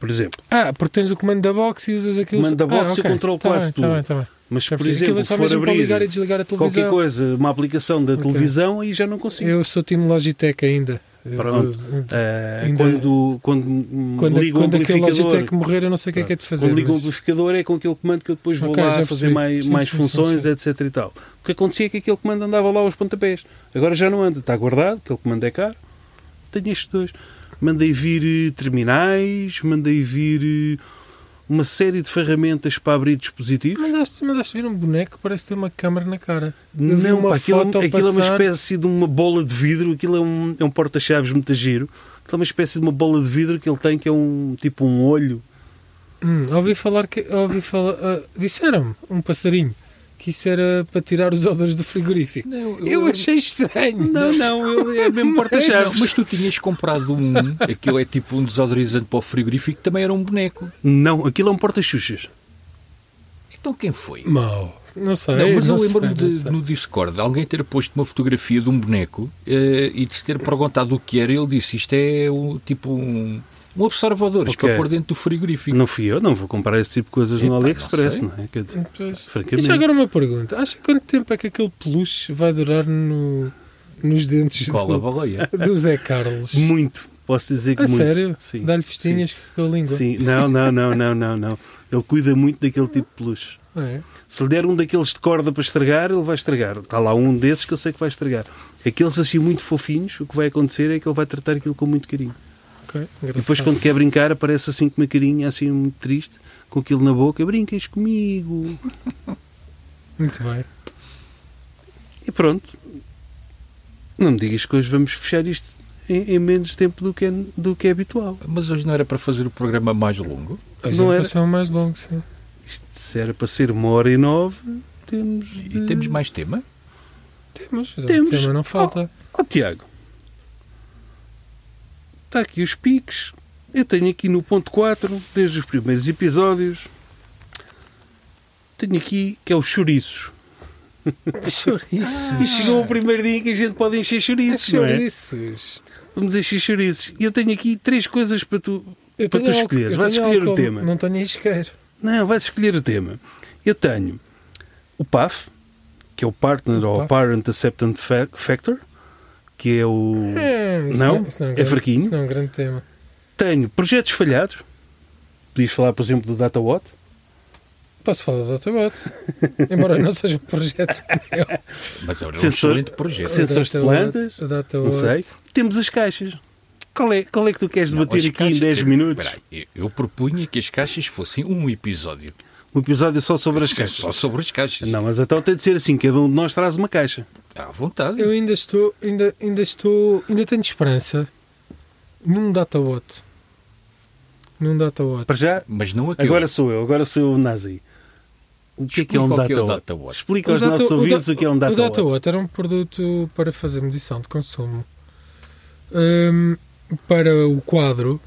Por exemplo, Ah, porque tens o comando da box e usas aquilo. Comando da box ah, e eu controlo Tá quase bem, tudo. Tá bem, tá bem. Mas, por exemplo, é se só for abrir ligar e desligar a qualquer coisa, uma aplicação da Ok. televisão, aí já não consigo. Eu sou time Logitech ainda. Pronto. Ah, ainda- quando, quando, Quando, ligo o quando aquele amplificador, Logitech morrer, eu não sei o que é que é de fazer. quando ligo o mas- amplificador é com aquele comando que eu depois vou Ok, lá fazer mais, Sim, mais sim, funções, sim, etc e tal. O que acontecia é que aquele comando andava lá aos pontapés. Agora já não anda, está guardado, aquele comando é caro. Tenho estes dois. Mandei vir eh, terminais, mandei vir eh, uma série de ferramentas para abrir dispositivos. Mandaste, mandaste vir um boneco que parece ter uma câmara na cara. Eu Não, uma pá, aquilo, foto aquilo é uma espécie de uma bola de vidro, aquilo é um, é um porta-chaves muito giro. Aquilo é uma espécie de uma bola de vidro que ele tem, que é um tipo um olho. Hum, ouvi falar que. Ouvi falar, ah, Disseram-me, um passarinho, que isso era para tirar os odores do frigorífico. Não, Eu achei estranho. Não, não, ele é mesmo Não, porta-chaves. mas tu tinhas comprado um, aquilo é tipo um desodorizante para o frigorífico, que também era um boneco. Não, aquilo é um porta-xuxas. Então quem foi? Mau. Não sei. Não, mas eu não sei, lembro-me de, no Discord de alguém ter posto uma fotografia de um boneco eh, e de se ter perguntado o que era. Ele disse: Isto é o, tipo um, um observador Ok. para pôr dentro do frigorífico. Não fui eu, não vou comprar esse tipo de coisas no Epá, AliExpress, não não, é? Quer dizer, Pois. francamente. Agora uma pergunta. Acha quanto tempo é que aquele peluche vai durar no, nos dentes Cola do, baleia. do Zé Carlos? Muito, posso dizer que A muito. sério? Sim. Dá-lhe festinhas com a língua? Sim, não, não, não, não, não, não. Ele cuida muito daquele tipo de peluche. É. Se lhe der um daqueles de corda para estragar, ele vai estragar. Está lá um desses que eu sei que vai estragar. Aqueles assim muito fofinhos, o que vai acontecer é que ele vai tratar aquilo com muito carinho. Ok, E depois, quando quer brincar, aparece assim com uma carinha assim muito triste, com aquilo na boca: brincas comigo. Muito bem. E pronto. Não me digas que hoje vamos fechar isto em, em menos tempo do que, é, do que é habitual. Mas hoje não era para fazer o programa mais longo? Hoje Não é era- para ser mais longo, sim. Isto se era para ser uma hora e nove, temos. E de- temos mais tema? Temos. Temos. Mas não falta. Ó Tiago, está aqui os piques. Eu tenho aqui no ponto 4, desde os primeiros episódios, tenho aqui que é os chouriços. Chouriços. E chegou o primeiro dia que a gente pode encher chouriços, não é? Chouriços. Vamos encher chouriços. E eu tenho aqui três coisas para tu, Eu para tu escolheres. Vais escolher o tema. Não tenho isqueiro. Não, vais escolher o tema. Eu tenho o PAF, que é o Partner O ou PAF. Parent Acceptance Fa- Factor, que é o. É, isso Não? isso um É grande- fraquinho? Isso não é um grande tema. Tenho projetos falhados. Podias falar, por exemplo, do DataWatt. Posso falar do Autobot. Embora não seja um projeto meu. Mas era um Sensor- excelente projeto. Sen- Sensores de plantas, o Datawatt. Não sei. Temos as caixas. Qual é, qual é que tu queres Não, debater aqui em caixas- 10 minutos? Espera aí, eu, eu propunha que as caixas fossem um episódio. Um episódio só sobre as Só caixas. sobre as caixas. Não, mas então tem de ser assim: cada um de nós traz uma caixa. À vontade. Eu ainda estou, ainda, ainda estou, ainda tenho esperança num Datawatt. Num Datawatt. Para já, Mas não aquele. agora sou eu, agora sou eu o Nazi. O que é que é um o que é o DataWatt? DataWatt. Explica O aos Data- nossos o ouvintes Da- o que é um O DataWatt. Era um produto para fazer medição de consumo hum, para o quadro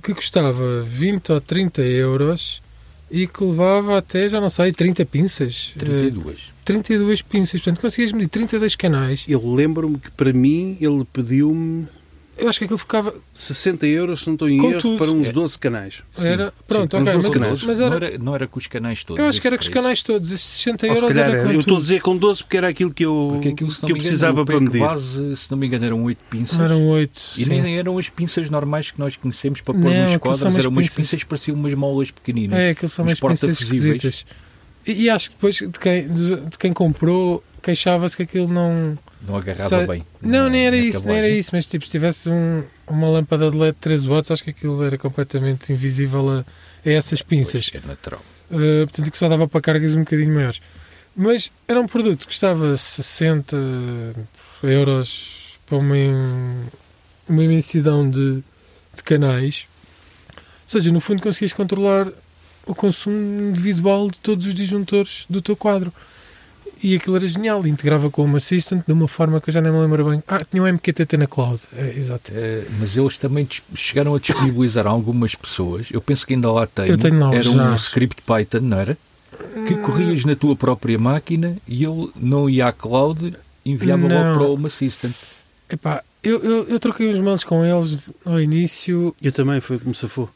que custava 20 ou 30 euros e que levava até, já não sei, 30 pinças. Eh, 32. 32 pinças. Portanto, conseguias medir 32 canais. Eu lembro-me que para mim ele pediu-me Eu acho que aquilo ficava. 60 euros, se não estou em Com erro, tudo. para uns É. 12 canais. Era, pronto, uns ok. 12 Mas, canais. mas Não, era, era, não era com os canais todos. eu acho que era com os canais todos. Esses 60 Ou se euros calhar era era. com Eu estou a dizer com 12 porque era aquilo que eu, aquilo, que eu engano, precisava para medir. base, se não me engano, eram 8 pinças. Eram 8. E nem eram as pinças normais que nós conhecemos para pôr Não, nos quadros, eram umas pinças. pinças que pareciam umas molas pequeninas. É, aqueles são umas pinças esquisitas. E, e acho que depois de quem, de, de quem comprou queixava-se que aquilo não. Não agarrava sei- bem. Não, na- nem era isso, nem era cabelagem. isso. Mas tipo, se tivesse um- uma lâmpada de LED de 13 watts, acho que aquilo era completamente invisível a, a essas pinças. Pois, é natural. Uh, portanto, que só dava para cargas um bocadinho maiores. Mas era um produto que custava 60 euros para uma, uma imensidão de, de canais. Ou seja, no fundo conseguias controlar o consumo individual de todos os disjuntores do teu quadro. E aquilo era genial, integrava com o Home Assistant de uma forma que eu já nem me lembro bem. Ah, tinha um MQTT na cloud. É, exato. Eh, mas eles também chegaram a disponibilizar a algumas pessoas. Eu penso que ainda lá tem. Eu tenho lá Era já. um script Python, não era? Que corrias na tua própria máquina e ele não ia à cloud, enviava Não. logo para o Home Assistant. Epá, eu, eu, eu troquei uns mails com eles ao início Eu também, foi como se for.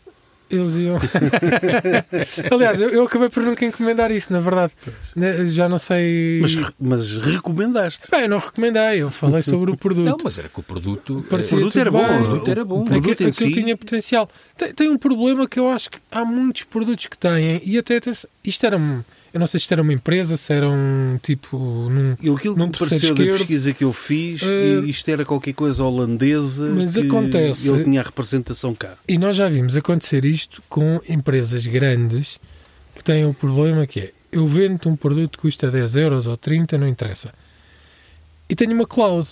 Eles iam. Aliás, eu, eu acabei por nunca encomendar isso, na verdade. Ne- Já não sei. Mas, mas recomendaste. Bem, eu não recomendei, eu falei sobre o produto. Não, mas era que o produto. Parecia o produto era bom. bem. O produto era bom. O produto Aquilo, aquilo si- tinha potencial. Tem, tem um problema que eu acho que há muitos produtos que têm, e até, até isto era um, eu não sei se isto era uma empresa, se era um tipo. Num, E aquilo que Num me terceiro pareceu da esquerdo, pesquisa que eu fiz, e isto era qualquer coisa holandesa. mas que acontece- Ele tinha a representação cá. e nós já vimos acontecer isto com empresas grandes que têm o problema que é eu vendo um produto que custa 10 euros ou 30, não interessa. E tenho uma cloud.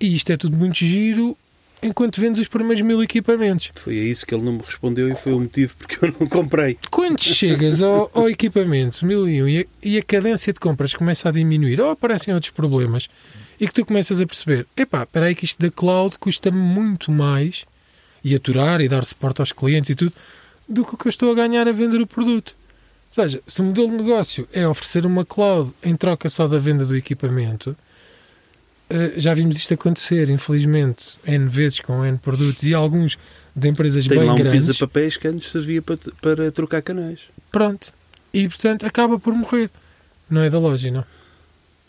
E isto é tudo muito giro enquanto vendes os primeiros mil equipamentos. Foi a isso que ele não me respondeu e foi o motivo porque eu não comprei. Quando chegas ao, ao equipamento 1001 e a, e a cadência de compras começa a diminuir ou aparecem outros problemas e que tu começas a perceber, epá, espera aí que isto da cloud custa muito mais e aturar e dar suporte aos clientes e tudo do que o que eu estou a ganhar a vender o produto. Ou seja, se o modelo de negócio é oferecer uma cloud em troca só da venda do equipamento, já vimos isto acontecer, infelizmente, N vezes com N produtos e alguns de empresas Tem bem lá um grandes. pisa-papéis que antes servia para, para trocar canais. Pronto. E portanto acaba por morrer. Não é da loja, não?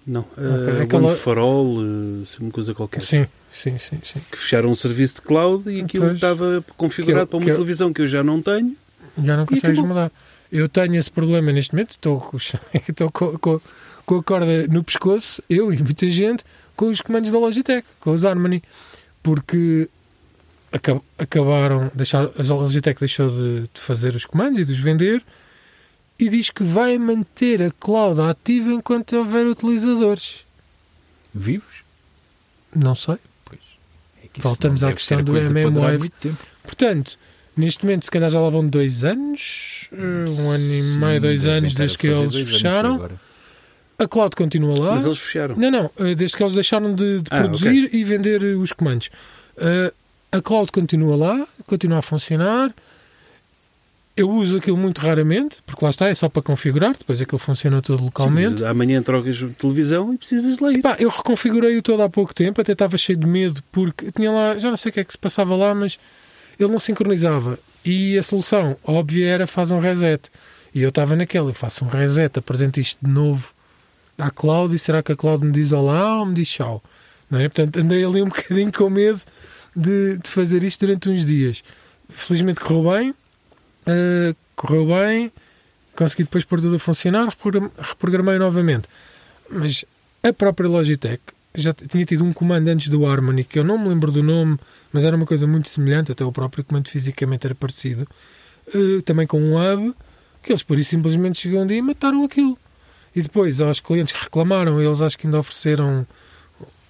Não, Ok, uh, aquela- All, uh, uma coisa qualquer. Sim, sim, sim, sim. Que fecharam um serviço de cloud e aquilo Pois. estava configurado eu- para uma eu- televisão que eu já não tenho. Já não consegues mudar. Eu tenho esse problema neste momento. Estou, estou com, com, com a corda no pescoço, eu e muita gente, com os comandos da Logitech, com os Harmony. Porque aca- acabaram, deixar, a Logitech deixou de, de fazer os comandos e de os vender e diz que vai manter a cloud ativa enquanto houver utilizadores. Vivos? Não sei. Pois. É que Voltamos à questão do coisa para MM durar Wave. muito tempo. Portanto, neste momento, se calhar já lá vão dois anos, eh, um ano e meio, dois anos desde que eles fecharam. agora. A cloud continua lá. Mas eles fecharam. Não, não, eh, desde que eles deixaram de, de Ah, produzir e vender eh, os comandos. Eh, a cloud continua lá, continua a funcionar. Eu uso aquilo muito raramente, porque lá está, é só para configurar, depois aquilo funciona tudo localmente. Sim, amanhã trocas de televisão e precisas de ler. Eu reconfigurei-o todo há pouco tempo, até estava cheio de medo, porque tinha lá, já não sei o que é que se passava lá, mas ele não sincronizava. E a solução óbvia era faz um reset. E eu estava naquela, eu faço um reset, apresento isto de novo à cloud e será que a cloud me diz olá ou me diz tchau? Não é? Portanto, andei ali um bocadinho com medo de, de fazer isto durante uns dias. Felizmente correu bem, eh, correu bem, consegui depois pôr tudo a funcionar, reprogram- reprogramei novamente. Mas a própria Logitech já tinha tido um comando antes do Harmony, que eu não me lembro do nome, mas era uma coisa muito semelhante, até o próprio comando fisicamente era parecido, eh, também com um hub, que eles por isso simplesmente chegam um dia e mataram aquilo. E depois aos clientes que reclamaram, eles acho que ainda ofereceram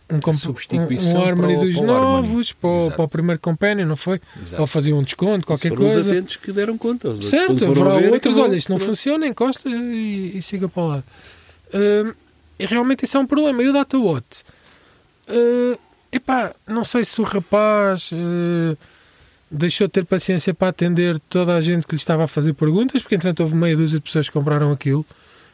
um, um, um Harmony dos para novos, para, para o primeiro Companion, não foi? Exato. Ou faziam um desconto, qualquer foram os coisa. atentos que deram conta. Os Certo, foram haverá ver, outros, olha, isto não Pronto. funciona, encosta e, e siga para lá. Hum, e realmente isso é um problema. E o DataWatt? Uh, epá, não sei se o rapaz uh, deixou de ter paciência para atender toda a gente que lhe estava a fazer perguntas, porque entretanto houve meia dúzia de pessoas que compraram aquilo.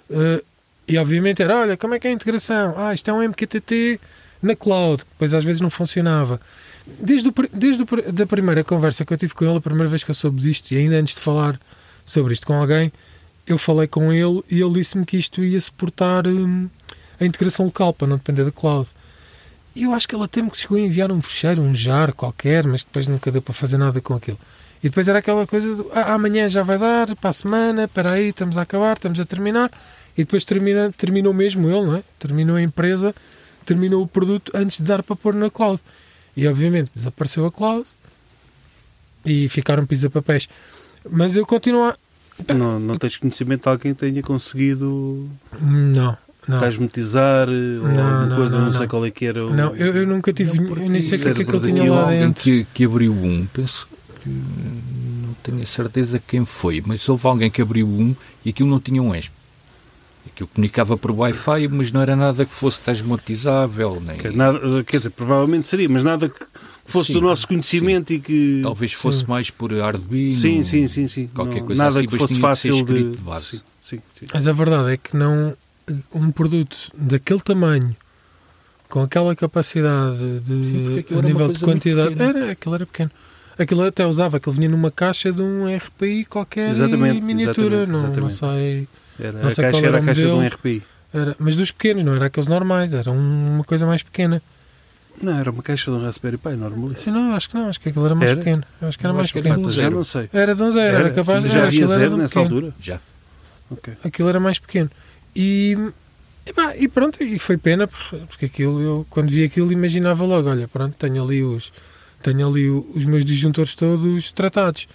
Uh, e obviamente era, olha, como é que é a integração? Ah, isto é um MQTT na cloud, que às vezes não funcionava. Desde, o, desde o, da primeira conversa que eu tive com ele, a primeira vez que eu soube disto, e ainda antes de falar sobre isto com alguém, eu falei com ele e ele disse-me que isto ia suportar hum, a integração local para não depender da cloud. E eu acho que ele até me chegou a enviar um fecheiro, um jar qualquer, mas depois nunca deu para fazer nada com aquilo. E depois era aquela coisa do "Ah, amanhã já vai dar, para a semana, espera aí, estamos a acabar, estamos a terminar. E depois termina, terminou mesmo ele, não é? Terminou a empresa, terminou o produto antes de dar para pôr na cloud. E obviamente desapareceu a cloud e ficaram pisa-papéis. Mas eu continuo a. Não, não tens conhecimento de alguém que tenha conseguido Não, não. casmetizar eh, ou Não, alguma não, coisa, não, não, sei não. qual é que era. o- Não, eu, eu nunca tive. Não, eu nem sei o que é que aquilo tinha lá alguém dentro. que, que abriu um, penso que não tenho a certeza quem foi, mas houve alguém que abriu um e aquilo não tinha um ESP. Aquilo comunicava por Wi-Fi, mas não era nada que fosse desmonetizável, nem Que nada- quer dizer, provavelmente seria, mas nada que fosse Sim, do nosso conhecimento e que. talvez fosse Sim. mais por Arduino. Sim, sim, sim, sim. qualquer Não- coisa nada assim, que fosse fácil de. escrito de base. Sim, sim, sim. Mas a verdade é que não. Um produto daquele tamanho, com aquela capacidade Sim, de a nível de quantidade. Era, aquilo era pequeno. Aquilo até usava, aquilo vinha numa caixa de um RPI qualquer Exatamente, em miniatura. exatamente, não, não exatamente. sei. Era, Não a sei qual caixa era era a caixa de um modelo. RPI. Era, mas dos pequenos, não era aqueles normais, era um- uma coisa mais pequena. Não, era uma caixa de um Raspberry Pi, normalíssimo. Sim, não, acho que não, acho que aquilo era mais Era? pequeno. Acho que era Eu mais que era pequeno. de um Já zero. não sei. Era de um zero, era, capaz Já era, havia era zero de um nessa pequeno. altura? Já. Ok. Aquilo era mais pequeno. E, e, pá, e pronto, e foi pena, porque, porque aquilo, eu quando vi aquilo imaginava logo, olha, pronto, tenho ali os, tenho ali os meus disjuntores todos tratados.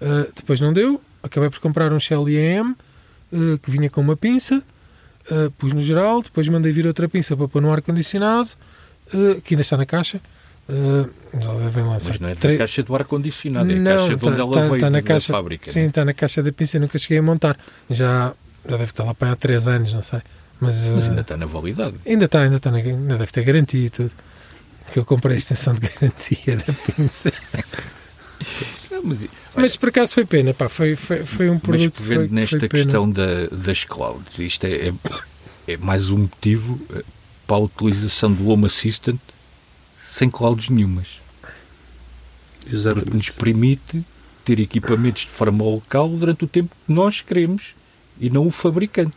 Ah, depois não deu, acabei por comprar um Shell IEM ah, que vinha com uma pinça, ah, pus no geral, depois mandei vir outra pinça para pôr no ar-condicionado, ah, que ainda está na caixa. Já devem lançar. Mas não é da Tre- caixa do ar-condicionado, é a Não, caixa de onde tá- ela tá- veio tá na caixa- fábrica. Sim, né? está na caixa da pinça, nunca cheguei a montar. Já, já deve estar lá para há 3 anos, não sei. Mas, Mas ainda está na validade. ainda está, ainda está, na- ainda deve ter garantia e tudo. Que eu comprei a extensão de garantia da pinça. Não, mas, olha, Mas por acaso foi pena, pá, foi, foi, foi um mas produto que vendo foi, nesta foi questão da- das clouds, isto é, é, é mais um motivo eh, para a utilização do Home Assistant sem clouds nenhumas. Porque Exatamente. nos permite ter equipamentos de forma local durante o tempo que nós queremos e não o fabricante.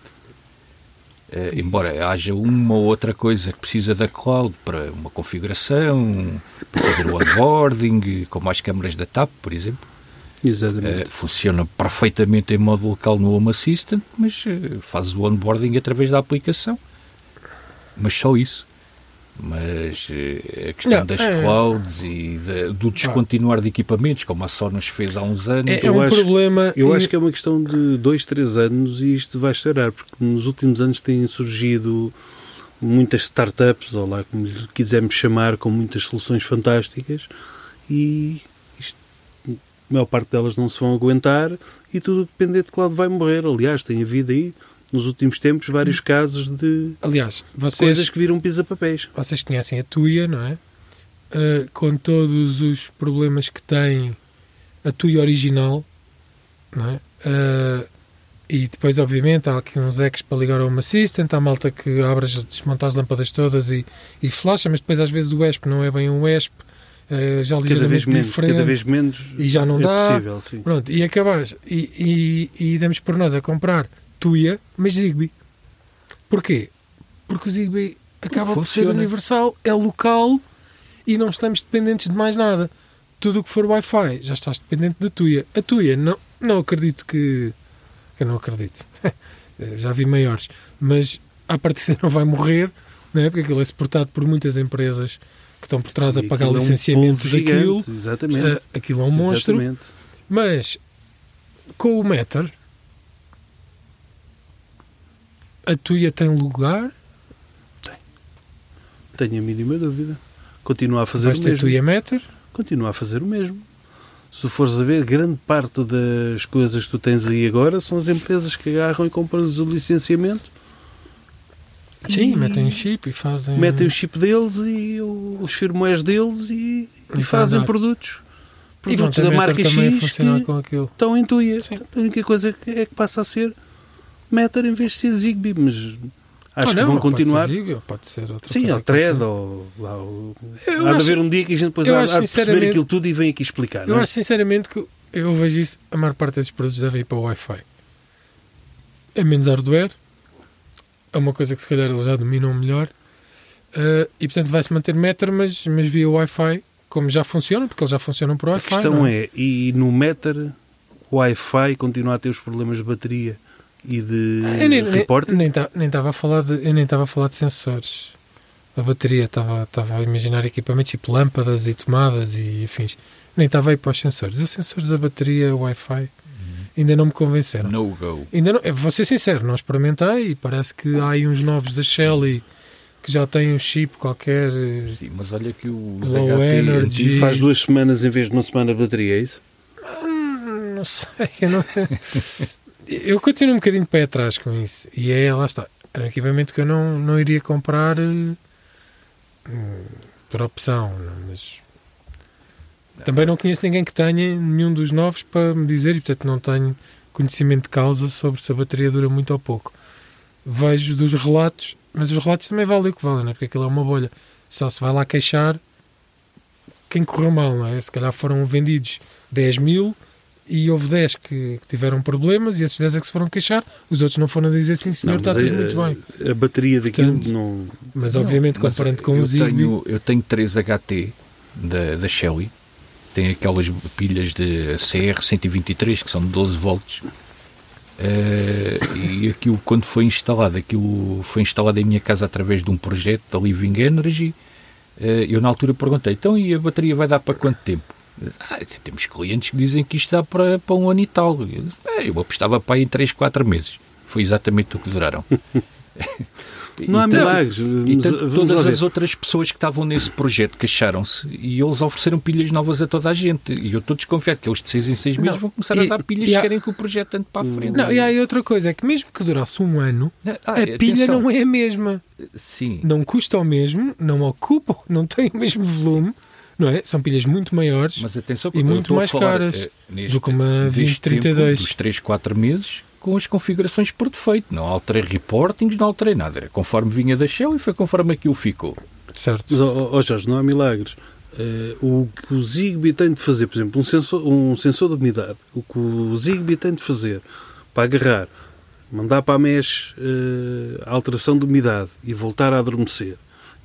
Eh, embora haja uma ou outra coisa que precisa da cloud para uma configuração, para fazer o onboarding, como as câmaras da TAP, por exemplo, Exatamente. eh, funciona perfeitamente em modo local no Home Assistant, mas eh, faz o onboarding através da aplicação. Mas só isso. Mas eh, a questão Não, das é- clouds e da- do descontinuar de equipamentos, como a Sonos fez há uns anos, É, é Eu um acho- problema. Eu e- acho que é uma questão de dois, três anos e isto vai estourar, porque nos últimos anos têm surgido muitas startups, ou lá como lhe quisermos chamar, com muitas soluções fantásticas e isto, a maior parte delas não se vão aguentar e tudo dependente de cloud vai morrer. Aliás, tem havido aí, nos últimos tempos, vários casos de Aliás, vocês, coisas que viram pisa-papéis. vocês conhecem a Tuya, não é? Uh, com todos os problemas que tem a Tuya original, não é? Uh, e depois, obviamente, há aqui uns ecos para ligar ao Home Assistant, há malta que abre, desmonta as lâmpadas todas e, e flasha, mas depois às vezes o ESP não é bem um ESP, uh, já Cada vez menos, diferente. cada vez menos E já não é dá. possível. Pronto, e acabas, e, e, e damos por nós a comprar Tuya, mas Zigbee. Porquê? Porque o Zigbee acaba por ser universal, é local e não estamos dependentes de mais nada. Tudo o que for Wi-Fi, já estás dependente da Tuya. A Tuya, não, não acredito que... Eu não acredito. já vi maiores. Mas a partida não vai morrer, não é? porque aquilo é suportado por muitas empresas que estão por trás a E pagar aquilo é um licenciamento daquilo. gigante, Exatamente. Ah, aquilo é um monstro. Exatamente. Mas com o Matter a Tuya tem lugar, Tenho a mínima dúvida. Continua a fazer vais o ter mesmo. Tuya Matter, Continua a fazer o mesmo. Se fores a ver, grande parte das coisas que tu tens aí agora são as empresas que agarram e compram-lhes o licenciamento, sim, E- metem um chip e fazem. metem o chip deles e o- os firmwares deles e, e E fazem produtos. e Produtos da marca X que estão em Tuya. Sim. A única coisa que é que passa a ser Matter em vez de ser Zigbee, mas acho Ou que não, vão ou pode continuar. ser Zigbee, ou pode ser outra Sim, coisa ao thread, qualquer. ou lá, o... Eu há de acho- haver um dia que a gente depois há, acho há de perceber aquilo tudo e vem aqui explicar. Eu é? acho sinceramente que eu vejo isso, a maior parte desses produtos devem ir para o Wi-Fi. É menos hardware, é uma coisa que se calhar eles já dominam melhor, eh, e portanto vai-se manter Matter, mas, mas via Wi-Fi, como já funciona, porque eles já funcionam por A Wi-Fi. questão não é, e no Matter, o Wi-Fi continua a ter os problemas de bateria e de Eu nem, reporte? nem ta- nem estava a falar de eu nem estava a falar de sensores. A bateria estava estava a imaginar equipamentos tipo lâmpadas e tomadas e afins. Nem estava aí para os sensores. Os sensores da bateria Wi-Fi ainda não me convenceram. no go. Ainda não, vou ser sincero, não experimentei e parece que há aí uns novos da Shelly que já têm um chip qualquer. Sim, mas olha que o Low HT energy. Faz duas semanas em vez de uma semana de bateria, é isso? Hum, Não sei, eu não. eu continuo um bocadinho de pé atrás com isso. E é, lá está. Era um equipamento que eu não, não iria comprar eh, hum, por opção, mas. Também não conheço ninguém que tenha nenhum dos novos para me dizer e, portanto, não tenho conhecimento de causa sobre se a bateria dura muito ou pouco. Vejo dos relatos, mas os relatos também valem o que valem, não é? porque aquilo é uma bolha. Só se vai lá queixar, quem correu mal, não é? Se calhar foram vendidos 10 mil e houve 10 que, que tiveram problemas e esses 10 é que se foram queixar, os outros não foram dizer sim senhor, Não, está tudo a- muito bem. A bateria daquilo Portanto, não. Mas Não, obviamente mas comparando com eu o Zigbee, tenho, eu tenho 3 HT da, da Shelly, tem aquelas pilhas de CR 123 que são de 12 volts. Eh, e aquilo, quando foi instalado, aquilo foi instalado em minha casa através de um projeto da Living Energy. Eh, eu, na altura, perguntei: então, e a bateria vai dar para quanto tempo? Ah, temos clientes que dizem que isto dá para, para um ano e tal. Eu, disse, "É, eu apostava para aí em 3, 4 meses. Foi exatamente o que duraram. Não há E tanto- milagres. e tanto todas as outras pessoas que estavam nesse projeto queixaram-se e eles ofereceram pilhas novas a toda a gente. E eu estou desconfiado que eles de 6 em 6 meses Não, vão começar e- a dar pilhas e se há- querem que o projeto ande para a frente. Não, e há outra coisa, é que mesmo que durasse um ano, Ah, a pilha atenção. não é a mesma. Sim, Não custa o mesmo, não ocupa, não tem o mesmo volume, não é? São pilhas muito maiores mas atenção e muito mais falar, caras eh, neste- do que uma deste 2032. tempo, dos 3, 4 meses com as configurações por defeito. Não alterei reportings, não alterei nada. Era conforme vinha da Shell e foi conforme aquilo ficou. certo? Mas, ó ó, Jorge, não há milagres. Eh, o que o Zigbee tem de fazer, por exemplo, um sensor, um sensor de umidade, o que o Zigbee tem de fazer para agarrar, mandar para a mesh eh, a alteração de umidade e voltar a adormecer,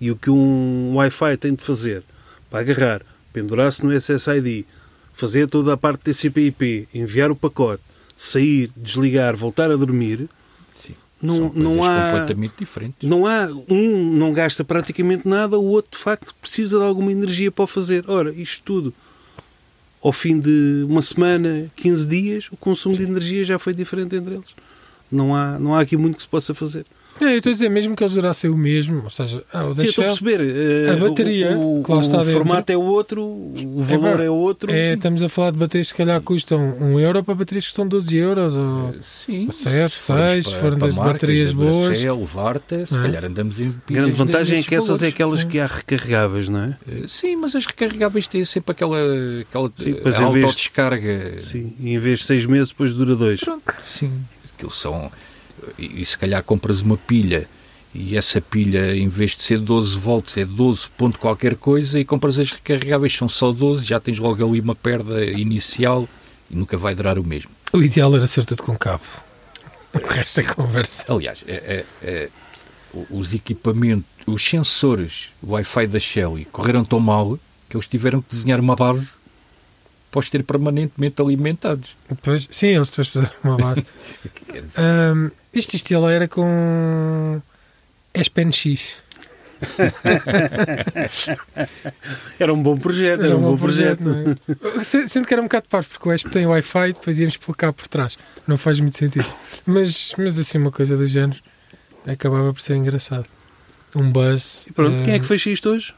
e o que um Wi-Fi tem de fazer para agarrar, pendurar-se no SSID, fazer toda a parte TCP/IP, enviar o pacote, sair, desligar, voltar a dormir, Sim. não, São não há completamente diferentes. não há um não gasta praticamente nada, o outro de facto precisa de alguma energia para o fazer. Ora, isto tudo ao fim de uma semana, 15 dias, o consumo de energia já foi diferente entre eles. Não há, não há aqui muito que se possa fazer. É, eu estou a dizer, mesmo que eles durassem o mesmo, ou seja, ah, o da Sim, estou a Shell, perceber. eh, a bateria o, o, que lá está o dentro- formato é outro, o valor pá, é outro. é, estamos a falar de baterias que se calhar custam 1 euro para baterias que custam 12 euros. Ou... Sim, Sete, se formos seis, para- foram das baterias da boas. Duracell, Varta, se É. calhar andamos em grande vantagem é que essas é valores. aquelas sim. que há recarregáveis, não é? Eh, Sim, mas as recarregáveis têm sempre aquela, aquela Sim, eh, autodescarga. Sim. E em vez de seis meses, depois dura dois. Pronto, sim. Aquilo são. E, e se calhar compras uma pilha e essa pilha, em vez de ser 12 volts, é 12 ponto qualquer coisa e compras as recarregáveis, são só 12, já tens logo ali uma perda inicial e nunca vai durar o mesmo. O ideal era ser tudo com cabo. O resto é conversa. Aliás, é- é- é, os equipamentos, os sensores Wi-Fi da Shelly correram tão mal que eles tiveram que desenhar uma base os ter permanentemente alimentados. Depois, sim, eles depois fizeram uma base. Ahm, isto, isto ele era com SPNX. Era um bom projeto, era, um bom projeto. não é? Se- Sendo que era um bocado parvo, porque o ESP tem Wi-Fi e depois íamos por cá por trás. Não faz muito sentido. Mas, mas assim, uma coisa do género acabava por ser engraçado. Um buzz. E pronto, quem é que fez isto hoje?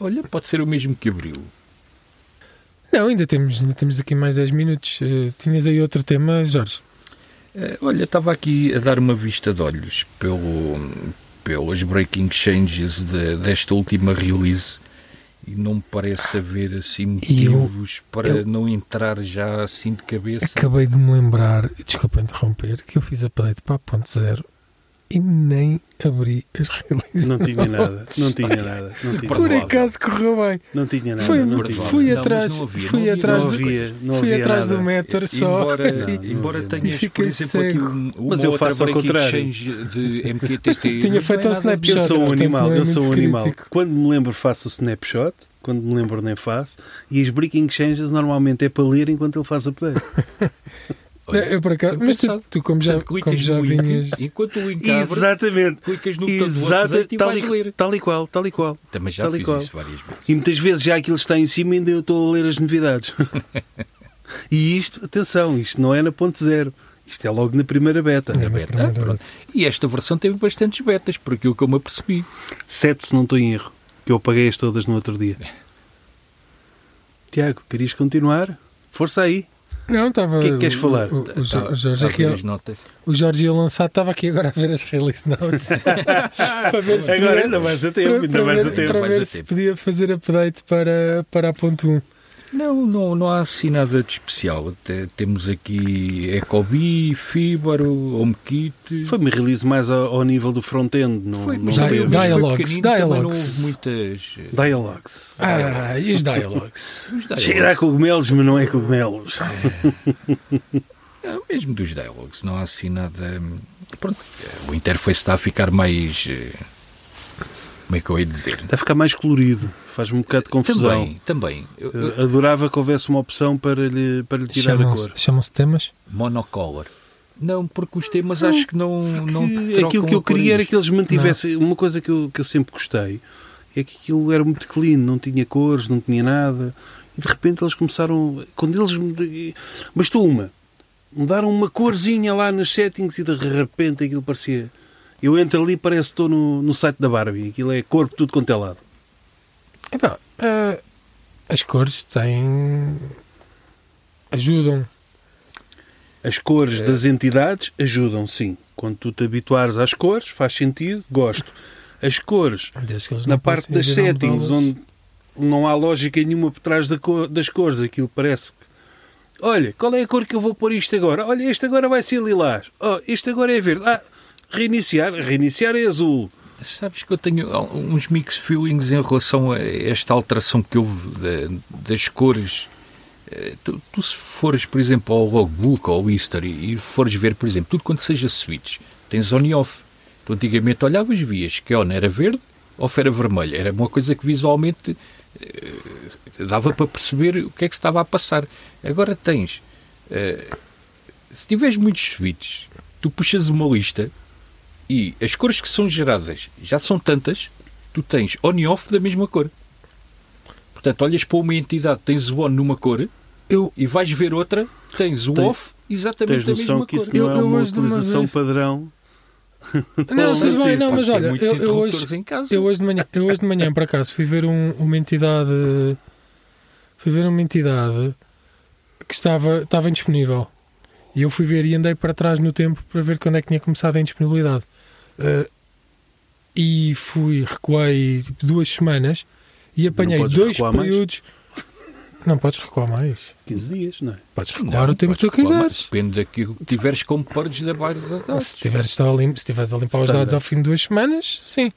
olha, pode ser o mesmo que abriu. Não, ainda temos, ainda temos aqui mais 10 minutos. Eh, tinhas aí outro tema, Jorge? Eh, Olha, estava aqui a dar uma vista de olhos pelo, pelos breaking changes de- desta última release e não me parece haver assim E eu- motivos para eu- não entrar já assim de cabeça. Acabei de me lembrar, desculpa interromper, que eu fiz update para a ponto zero e nem abri as releases. Não tinha nada, não tinha nada, não tinha, Por acaso correu bem. não tinha nada. Foi- não tinha. fui mas atrás, não havia, fui não havia atrás não do, havia, não fui havia atrás nada. do Meter só. Embora, Não, embora não tenhas, por E exemplo, fiquei aqui cego. um, uma Mas eu outra faço ao contrário. de MQTT. Tinha feito um é nada snapshot. Eu sou um animal, é eu sou um animal. crítico. Quando me lembro faço o snapshot, quando me lembro nem faço, e as breaking changes normalmente é para ler enquanto ele faz update. Olha, eu, por acaso, mas tu, tu como já, Portanto, como clicas já no link, vinhas. enquanto o link abre, Exatamente. clicas no botão do Exata, update e tal, vais e, ler. tal e qual, tal e qual. Também já tal e fiz qual. isso várias vezes. E muitas vezes já aquilo está em cima e ainda eu estou a ler as novidades. e isto, atenção, isto não é na ponte zero. Isto é logo na primeira beta. É. Na beta. Ah. E esta versão teve bastantes betas, por aquilo que eu me apercebi. Sete, se não estou em erro. Que eu apaguei-as todas no outro dia. Tiago, querias continuar? Força aí. Não, estava. O que é que queres falar? O, o, o Tá- o Jorge, tá a aqui, o Jorge ia lançar, estava aqui agora a ver as release notes. para ver se Agora podia- ainda mais a tempo, para, ainda para mais ver, a tempo. para ver a se tempo. podia fazer update para, para a ponto 1. Não, não, não há assim nada de especial. Até temos aqui Ecobee, Fibaro, HomeKit. Foi-me release mais ao, ao nível do front-end. Não, Foi, não Di- teve. foi- foi Dialogues, também não dialogues. houve muitas. eh, Dialogues. Ah, e os dialogues? os dialogues. Cheira a cogumelos, mas não é cogumelos. É, mesmo dos dialogues, não há assim nada. hum, Pronto, eh, o interface está a ficar mais. Eh, Como é que eu ia dizer? Está a ficar mais colorido. Faz-me um bocado de confusão. Também, também. Eu- eu- Eu Adorava que houvesse uma opção para lhe, para lhe tirar a cor. chamam-se temas? Monocolor. Não, porque os temas acho que não. não aquilo que eu queria era que eles mantivessem. Uma coisa que eu, que eu sempre gostei é que aquilo era muito clean, não tinha cores, não tinha nada. E de repente eles começaram. Quando eles. me- Bastou uma. Mudaram uma corzinha lá nos settings e de repente aquilo parecia. Eu entro ali e parece que estou no, no site da Barbie. Aquilo é corpo tudo quanto é lado. Epá, ah, as cores têm. ajudam. As cores É. das entidades ajudam, sim. Quando tu te habituares às cores, faz sentido, gosto. As cores, na parte das settings, onde não há lógica nenhuma por trás da cor- das cores, aquilo parece que. Olha, qual é a cor que eu vou pôr isto agora? Olha, este agora vai ser lilás. Oh, este agora é verde. Ah, reiniciar. Reiniciar é azul. Sabes que eu tenho uns mixed feelings em relação a esta alteração que houve da- das cores. Eh, Tu, tu se fores, por exemplo, ao logbook ou ao history e fores ver, por exemplo, tudo quanto seja switch, tens on e off. Tu antigamente olhavas, vias que on era verde, off era vermelho. Era uma coisa que visualmente eh, dava para perceber o que é que estava a passar. Agora tens, eh, se tiveres muitos switches, tu puxas uma lista e as cores que são geradas já são tantas, tu tens on e off da mesma cor. Portanto, olhas para uma entidade, tens o on numa cor Eu, e vais ver outra, tens o Tem- off exatamente Tens da noção mesma que cor. isso não Eu- é uma hoje de uma utilização vez- padrão. não, tudo bem, não, mas Podes ter olha, eu, eu hoje, em casa. eu hoje de manhã, eu hoje de manhã, por acaso, fui ver um- uma entidade. Fui ver uma entidade que estava, estava indisponível. E eu fui ver e andei para trás no tempo para ver quando é que tinha começado a indisponibilidade. Eh, e fui, recuei tipo, duas semanas e apanhei podes dois recuar mais? períodos. Não podes recuar mais. 15 dias, não é? Podes recuar o tempo que podes tu quiseres. Depende daquilo que tiveres como da base da dados. Se tiveres, a lim- se tiveres a limpar os dados Standard. ao fim de duas semanas, sim.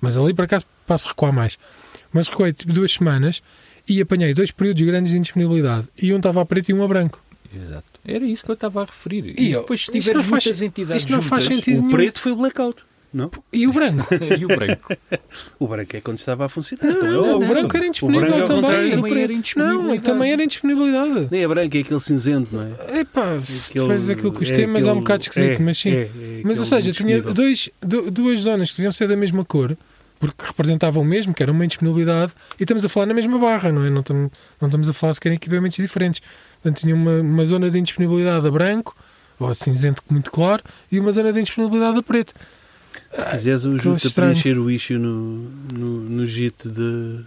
Mas ali, por acaso, posso recuar mais. Mas recuei tipo duas semanas e apanhei dois períodos grandes de indisponibilidade. E um estava a preto e um a branco. Exato. Era isso que eu estava a referir. E E, depois, se isto tiveres não faz- muitas entidades isto não faz juntas, sentido. O nenhum. preto foi o blackout. Não? E o branco? e o branco. O branco é quando estava a funcionar. Não, Então, não, é o branco era O indisponível branco é também. Também era. Não, também era indisponibilidade. Nem é branco, é aquele cinzento, não é? Epá, Aquele- faz aquilo que os é temas é um bocado esquisito, é, mas sim. é, é Mas, ou seja, tinha dois, du- duas zonas que deviam ser da mesma cor, porque representavam o mesmo, que era uma indisponibilidade, e estamos a falar na mesma barra, não é? Não estamos, não estamos a falar sequer em equipamentos diferentes. Portanto, tinha uma, uma zona de indisponibilidade a branco, ou a cinzento muito claro, e uma zona de indisponibilidade a preto. Se quiseres, eu Aquilo ajudo-te a estranho. preencher o issue no, no, no JIT de,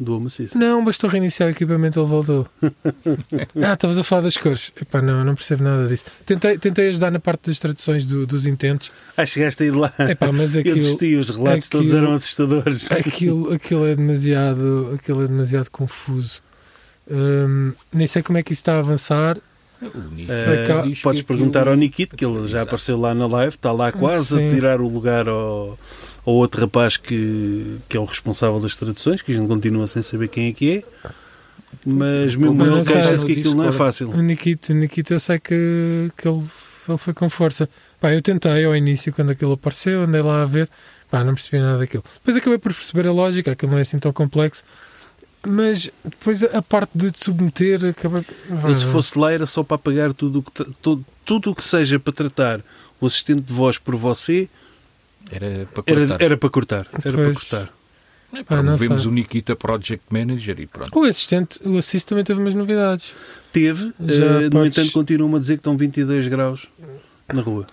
do Home Assist. Não, bastou reiniciar o equipamento ele voltou. ah, estavas a falar das cores. Epá, não, não percebo nada disso. Tentei, tentei ajudar na parte das traduções do- dos intentos. Ah, chegaste a ir lá. Epá, mas Eu aquilo, desisti, os relatos todos aquilo- eram assustadores. aquilo, aquilo, é demasiado, aquilo é demasiado confuso. Hum, nem sei como é que isso está a avançar. Diz que podes aquilo- perguntar ao Nikito, que ele já apareceu lá na live, está lá quase Sim. a tirar o lugar ao, ao outro rapaz que, que é o responsável das traduções, que a gente continua sem saber quem é que é. Mas mesmo ele queixa-se que aquilo não é fácil. O Nikito, o Nikito eu sei que, que ele, ele foi com força. Pá, eu tentei ao início, quando aquilo apareceu, andei lá a ver. Pá, não percebi nada daquilo. Depois acabei por perceber a lógica, aquilo não é assim tão complexo. Mas depois a, parte de te submeter. Ele, se fosse lá, era só para apagar tudo o que, tudo, tudo o que seja para tratar o assistente de voz por você, Era para era, cortar. era para cortar. Era para cortar. É, Ah, não Promovemos sei. o Nikita Project Manager e pronto. O assistente, o assist também teve umas novidades. Teve, Já no podes- entanto, continuam a dizer que estão 22 graus na rua.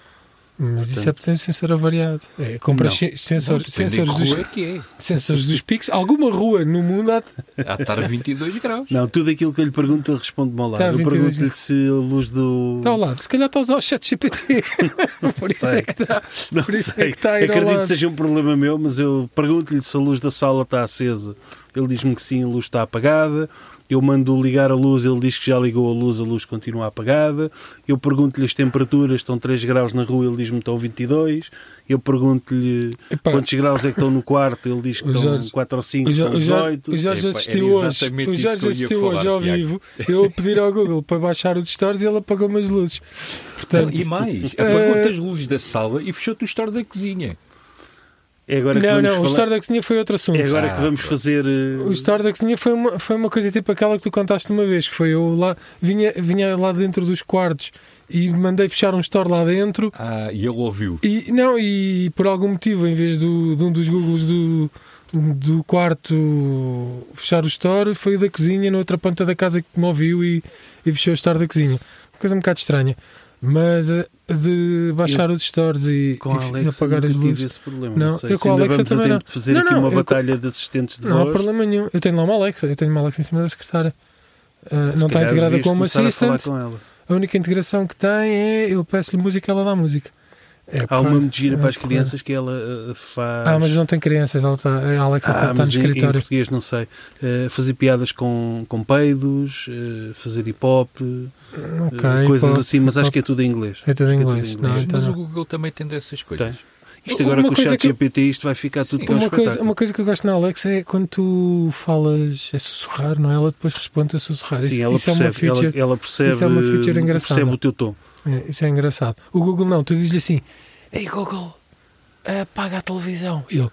Mas isso é Portanto- porque tem sensor avariado. É, sen- sensor, sensores, dos, é que é. sensores dos picos. Alguma rua no mundo há. Há de estar a 22 graus. Não, tudo aquilo que eu lhe pergunto, ele responde-me ao lado. Eu 22 pergunto-lhe se a luz do. Está ao lado. Se calhar está a usar o chat GPT. por isso sei. é que está. Não Por isso sei. é que está a ir ao Acredito lado. que seja um problema meu, mas eu pergunto-lhe se a luz da sala está acesa. Ele diz-me que sim, a luz está apagada. Eu mando ligar a luz, ele diz que já ligou a luz, a luz continua apagada. Eu pergunto-lhe as temperaturas, estão 3 graus na rua, ele diz-me que estão 22. Eu pergunto-lhe quantos graus é que estão no quarto, ele diz que estão Jorge- 4 ou 5, O Jo- estão o Jorge, 18. o Jorge assistiu hoje, o Jorge assistiu falar, hoje ao Tiago. vivo. Eu a pedir ao Google para baixar os stories e ele apagou-me as luzes. Portanto, E mais, Eh, apagou-te as luzes da sala e fechou-te o store da cozinha. É agora que não, vamos não, o falar- story da cozinha foi outro assunto. É agora Ah, que vamos fazer. eh, O story da cozinha foi uma, foi uma coisa tipo aquela que tu contaste uma vez, que foi eu lá, vinha, vinha lá dentro dos quartos e mandei fechar um store lá dentro Ah, e ele ouviu. e não, e por algum motivo, em vez do, de um dos Googles do, do quarto fechar o store, foi o da cozinha na outra ponta da casa que me ouviu e, e fechou o store da cozinha. Uma coisa um bocado estranha. Mas eh, de baixar os stores e, Com e Alexa apagar as luzes. esse problema. Não, Não, sei eu com a Alexa também não. de fazer Não, aqui não, uma eu com- batalha de assistentes de Não há voz. problema nenhum. Eu tenho lá uma Alexa, eu tenho uma Alexa em cima da secretária. Ah, Se não está integrada com uma começar a com. A única integração que tem é eu peço-lhe música ela dá música. É, Há uma medida é para as crianças que ela eh, faz. Ah, mas não tem crianças, ela tá, a Alexa Ah, está no mas em- Em, escritório. português não sei. Eh, fazer piadas com, com peidos, eh, fazer hip hop, eh, Ok, coisas assim, mas acho que é tudo em inglês. É tudo em Acho que inglês. Não, inglês. então Mas não. o Google também tem dessas coisas. Tem. Isto agora Uma com o chat que eu- GPT isto vai ficar tudo que é um Uma coisa, uma coisa que eu gosto na Alexa é quando tu falas é sussurrar, não é? Ela depois responde a sussurrar. Sim, isso ela isso é uma percebe, ela, feature, ela percebe, isso é uma feature engraçada. percebe o teu tom. É, isso é engraçado. O Google não, tu dizes-lhe assim: Ei Google, apaga a televisão. E ele,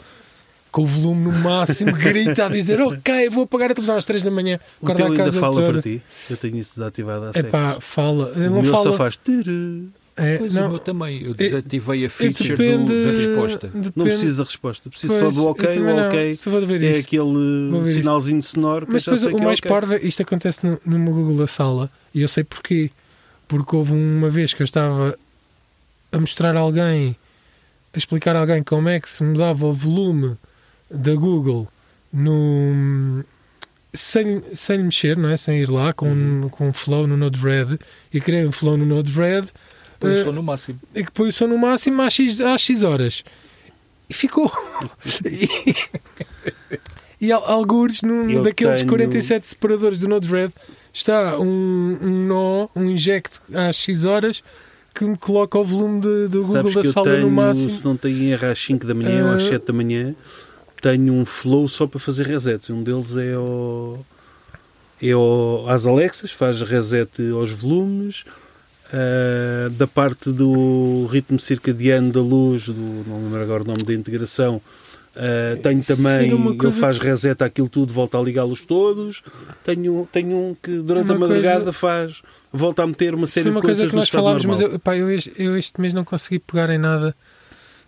com o volume no máximo, grita a dizer: Ok, vou apagar a televisão às 3 da manhã. O teu a ainda fala toda. para ti. Eu tenho isso desativado há É séculos. pá, fala. Ele O não fala. só faz... turu. É, Pois o não, meu também. Eu desativei a feature do- depende- da resposta. depende- Não preciso da resposta. Preciso Pois, só do ok. O não. ok Se vou ver é isso. aquele Vou ver isto. sinalzinho sonoro que Mas depois o é mais ok. parvo, é- isto acontece no, meu Google da sala e eu sei porquê. Porque houve uma vez que eu estava a mostrar a alguém, a explicar a alguém como é que se mudava o volume da Google no. Sem, sem mexer, não é? Sem ir lá com, Uhum. com flow no Node-RED e criei um flow no Node-RED Põe Eh, só no máximo. e que põe o som no máximo às X, às X horas. E ficou. e, e al- algures num daqueles tenho- 47 separadores do Node-RED está um, um nó, um inject às X horas que me coloca o volume de- do Google Sabes da sala tenho, no máximo. se não tenho erro, às 5 da manhã ou às Ah. 7 da manhã, tenho um flow só para fazer resets. Um deles é o, é o, às Alexas, faz reset aos volumes. ah, da parte do ritmo circadiano da luz, do, não lembro agora o nome da integração, ah, tenho também, uma ele coisa- faz reset àquilo tudo, volta a ligá-los todos. Tenho, tenho um que durante Uma a madrugada coisa- faz, volta a meter uma série foi uma de coisa coisas que no nós estado falámos, normal. mas eu, pá, eu, este, eu este mês não consegui pegar em nada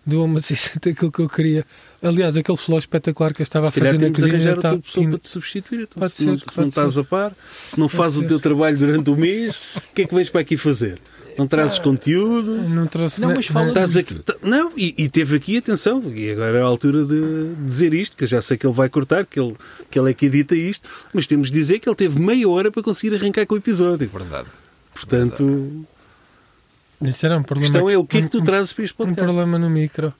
do Home Assistant, aquilo que eu queria. Aliás, aquele flow espetacular que eu estava Se a fazer na cozinha outra está- pessoa para te substituir. Então, Pode se não, ser, se não estás a par, se não fazes o teu trabalho durante o mês, o que é que vens para aqui fazer? Não trazes conteúdo? Não trouxe Não, mas fala- Estás aqui, não, e, e teve aqui, atenção, e agora é a altura de dizer isto, que eu já sei que ele vai cortar, que ele, que ele é que edita isto, mas temos de dizer que ele teve meia hora para conseguir arrancar com o episódio. Verdade. Portanto, Isso era um a problema. questão é o que é que tu um- trazes para este Um podcast? problema no micro.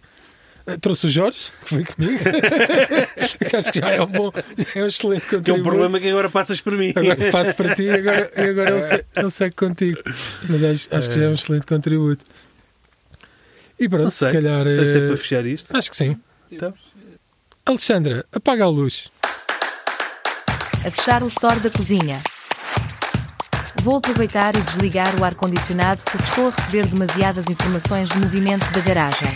Eh, Trouxe o Jorge, que foi comigo. Acho que já é um bom, já é um excelente contributo. Que é um problema que agora passas para mim. Agora passo para ti e agora, agora ele, se- ele segue contigo. Mas acho, acho que já é um excelente contributo. E pronto, sei, se calhar. não sei se é eh, para fechar isto. Acho que sim. Então. Alexandra, apaga a luz. A fechar o store da cozinha. Vou aproveitar e desligar o ar-condicionado porque estou a receber demasiadas informações de movimento da garagem.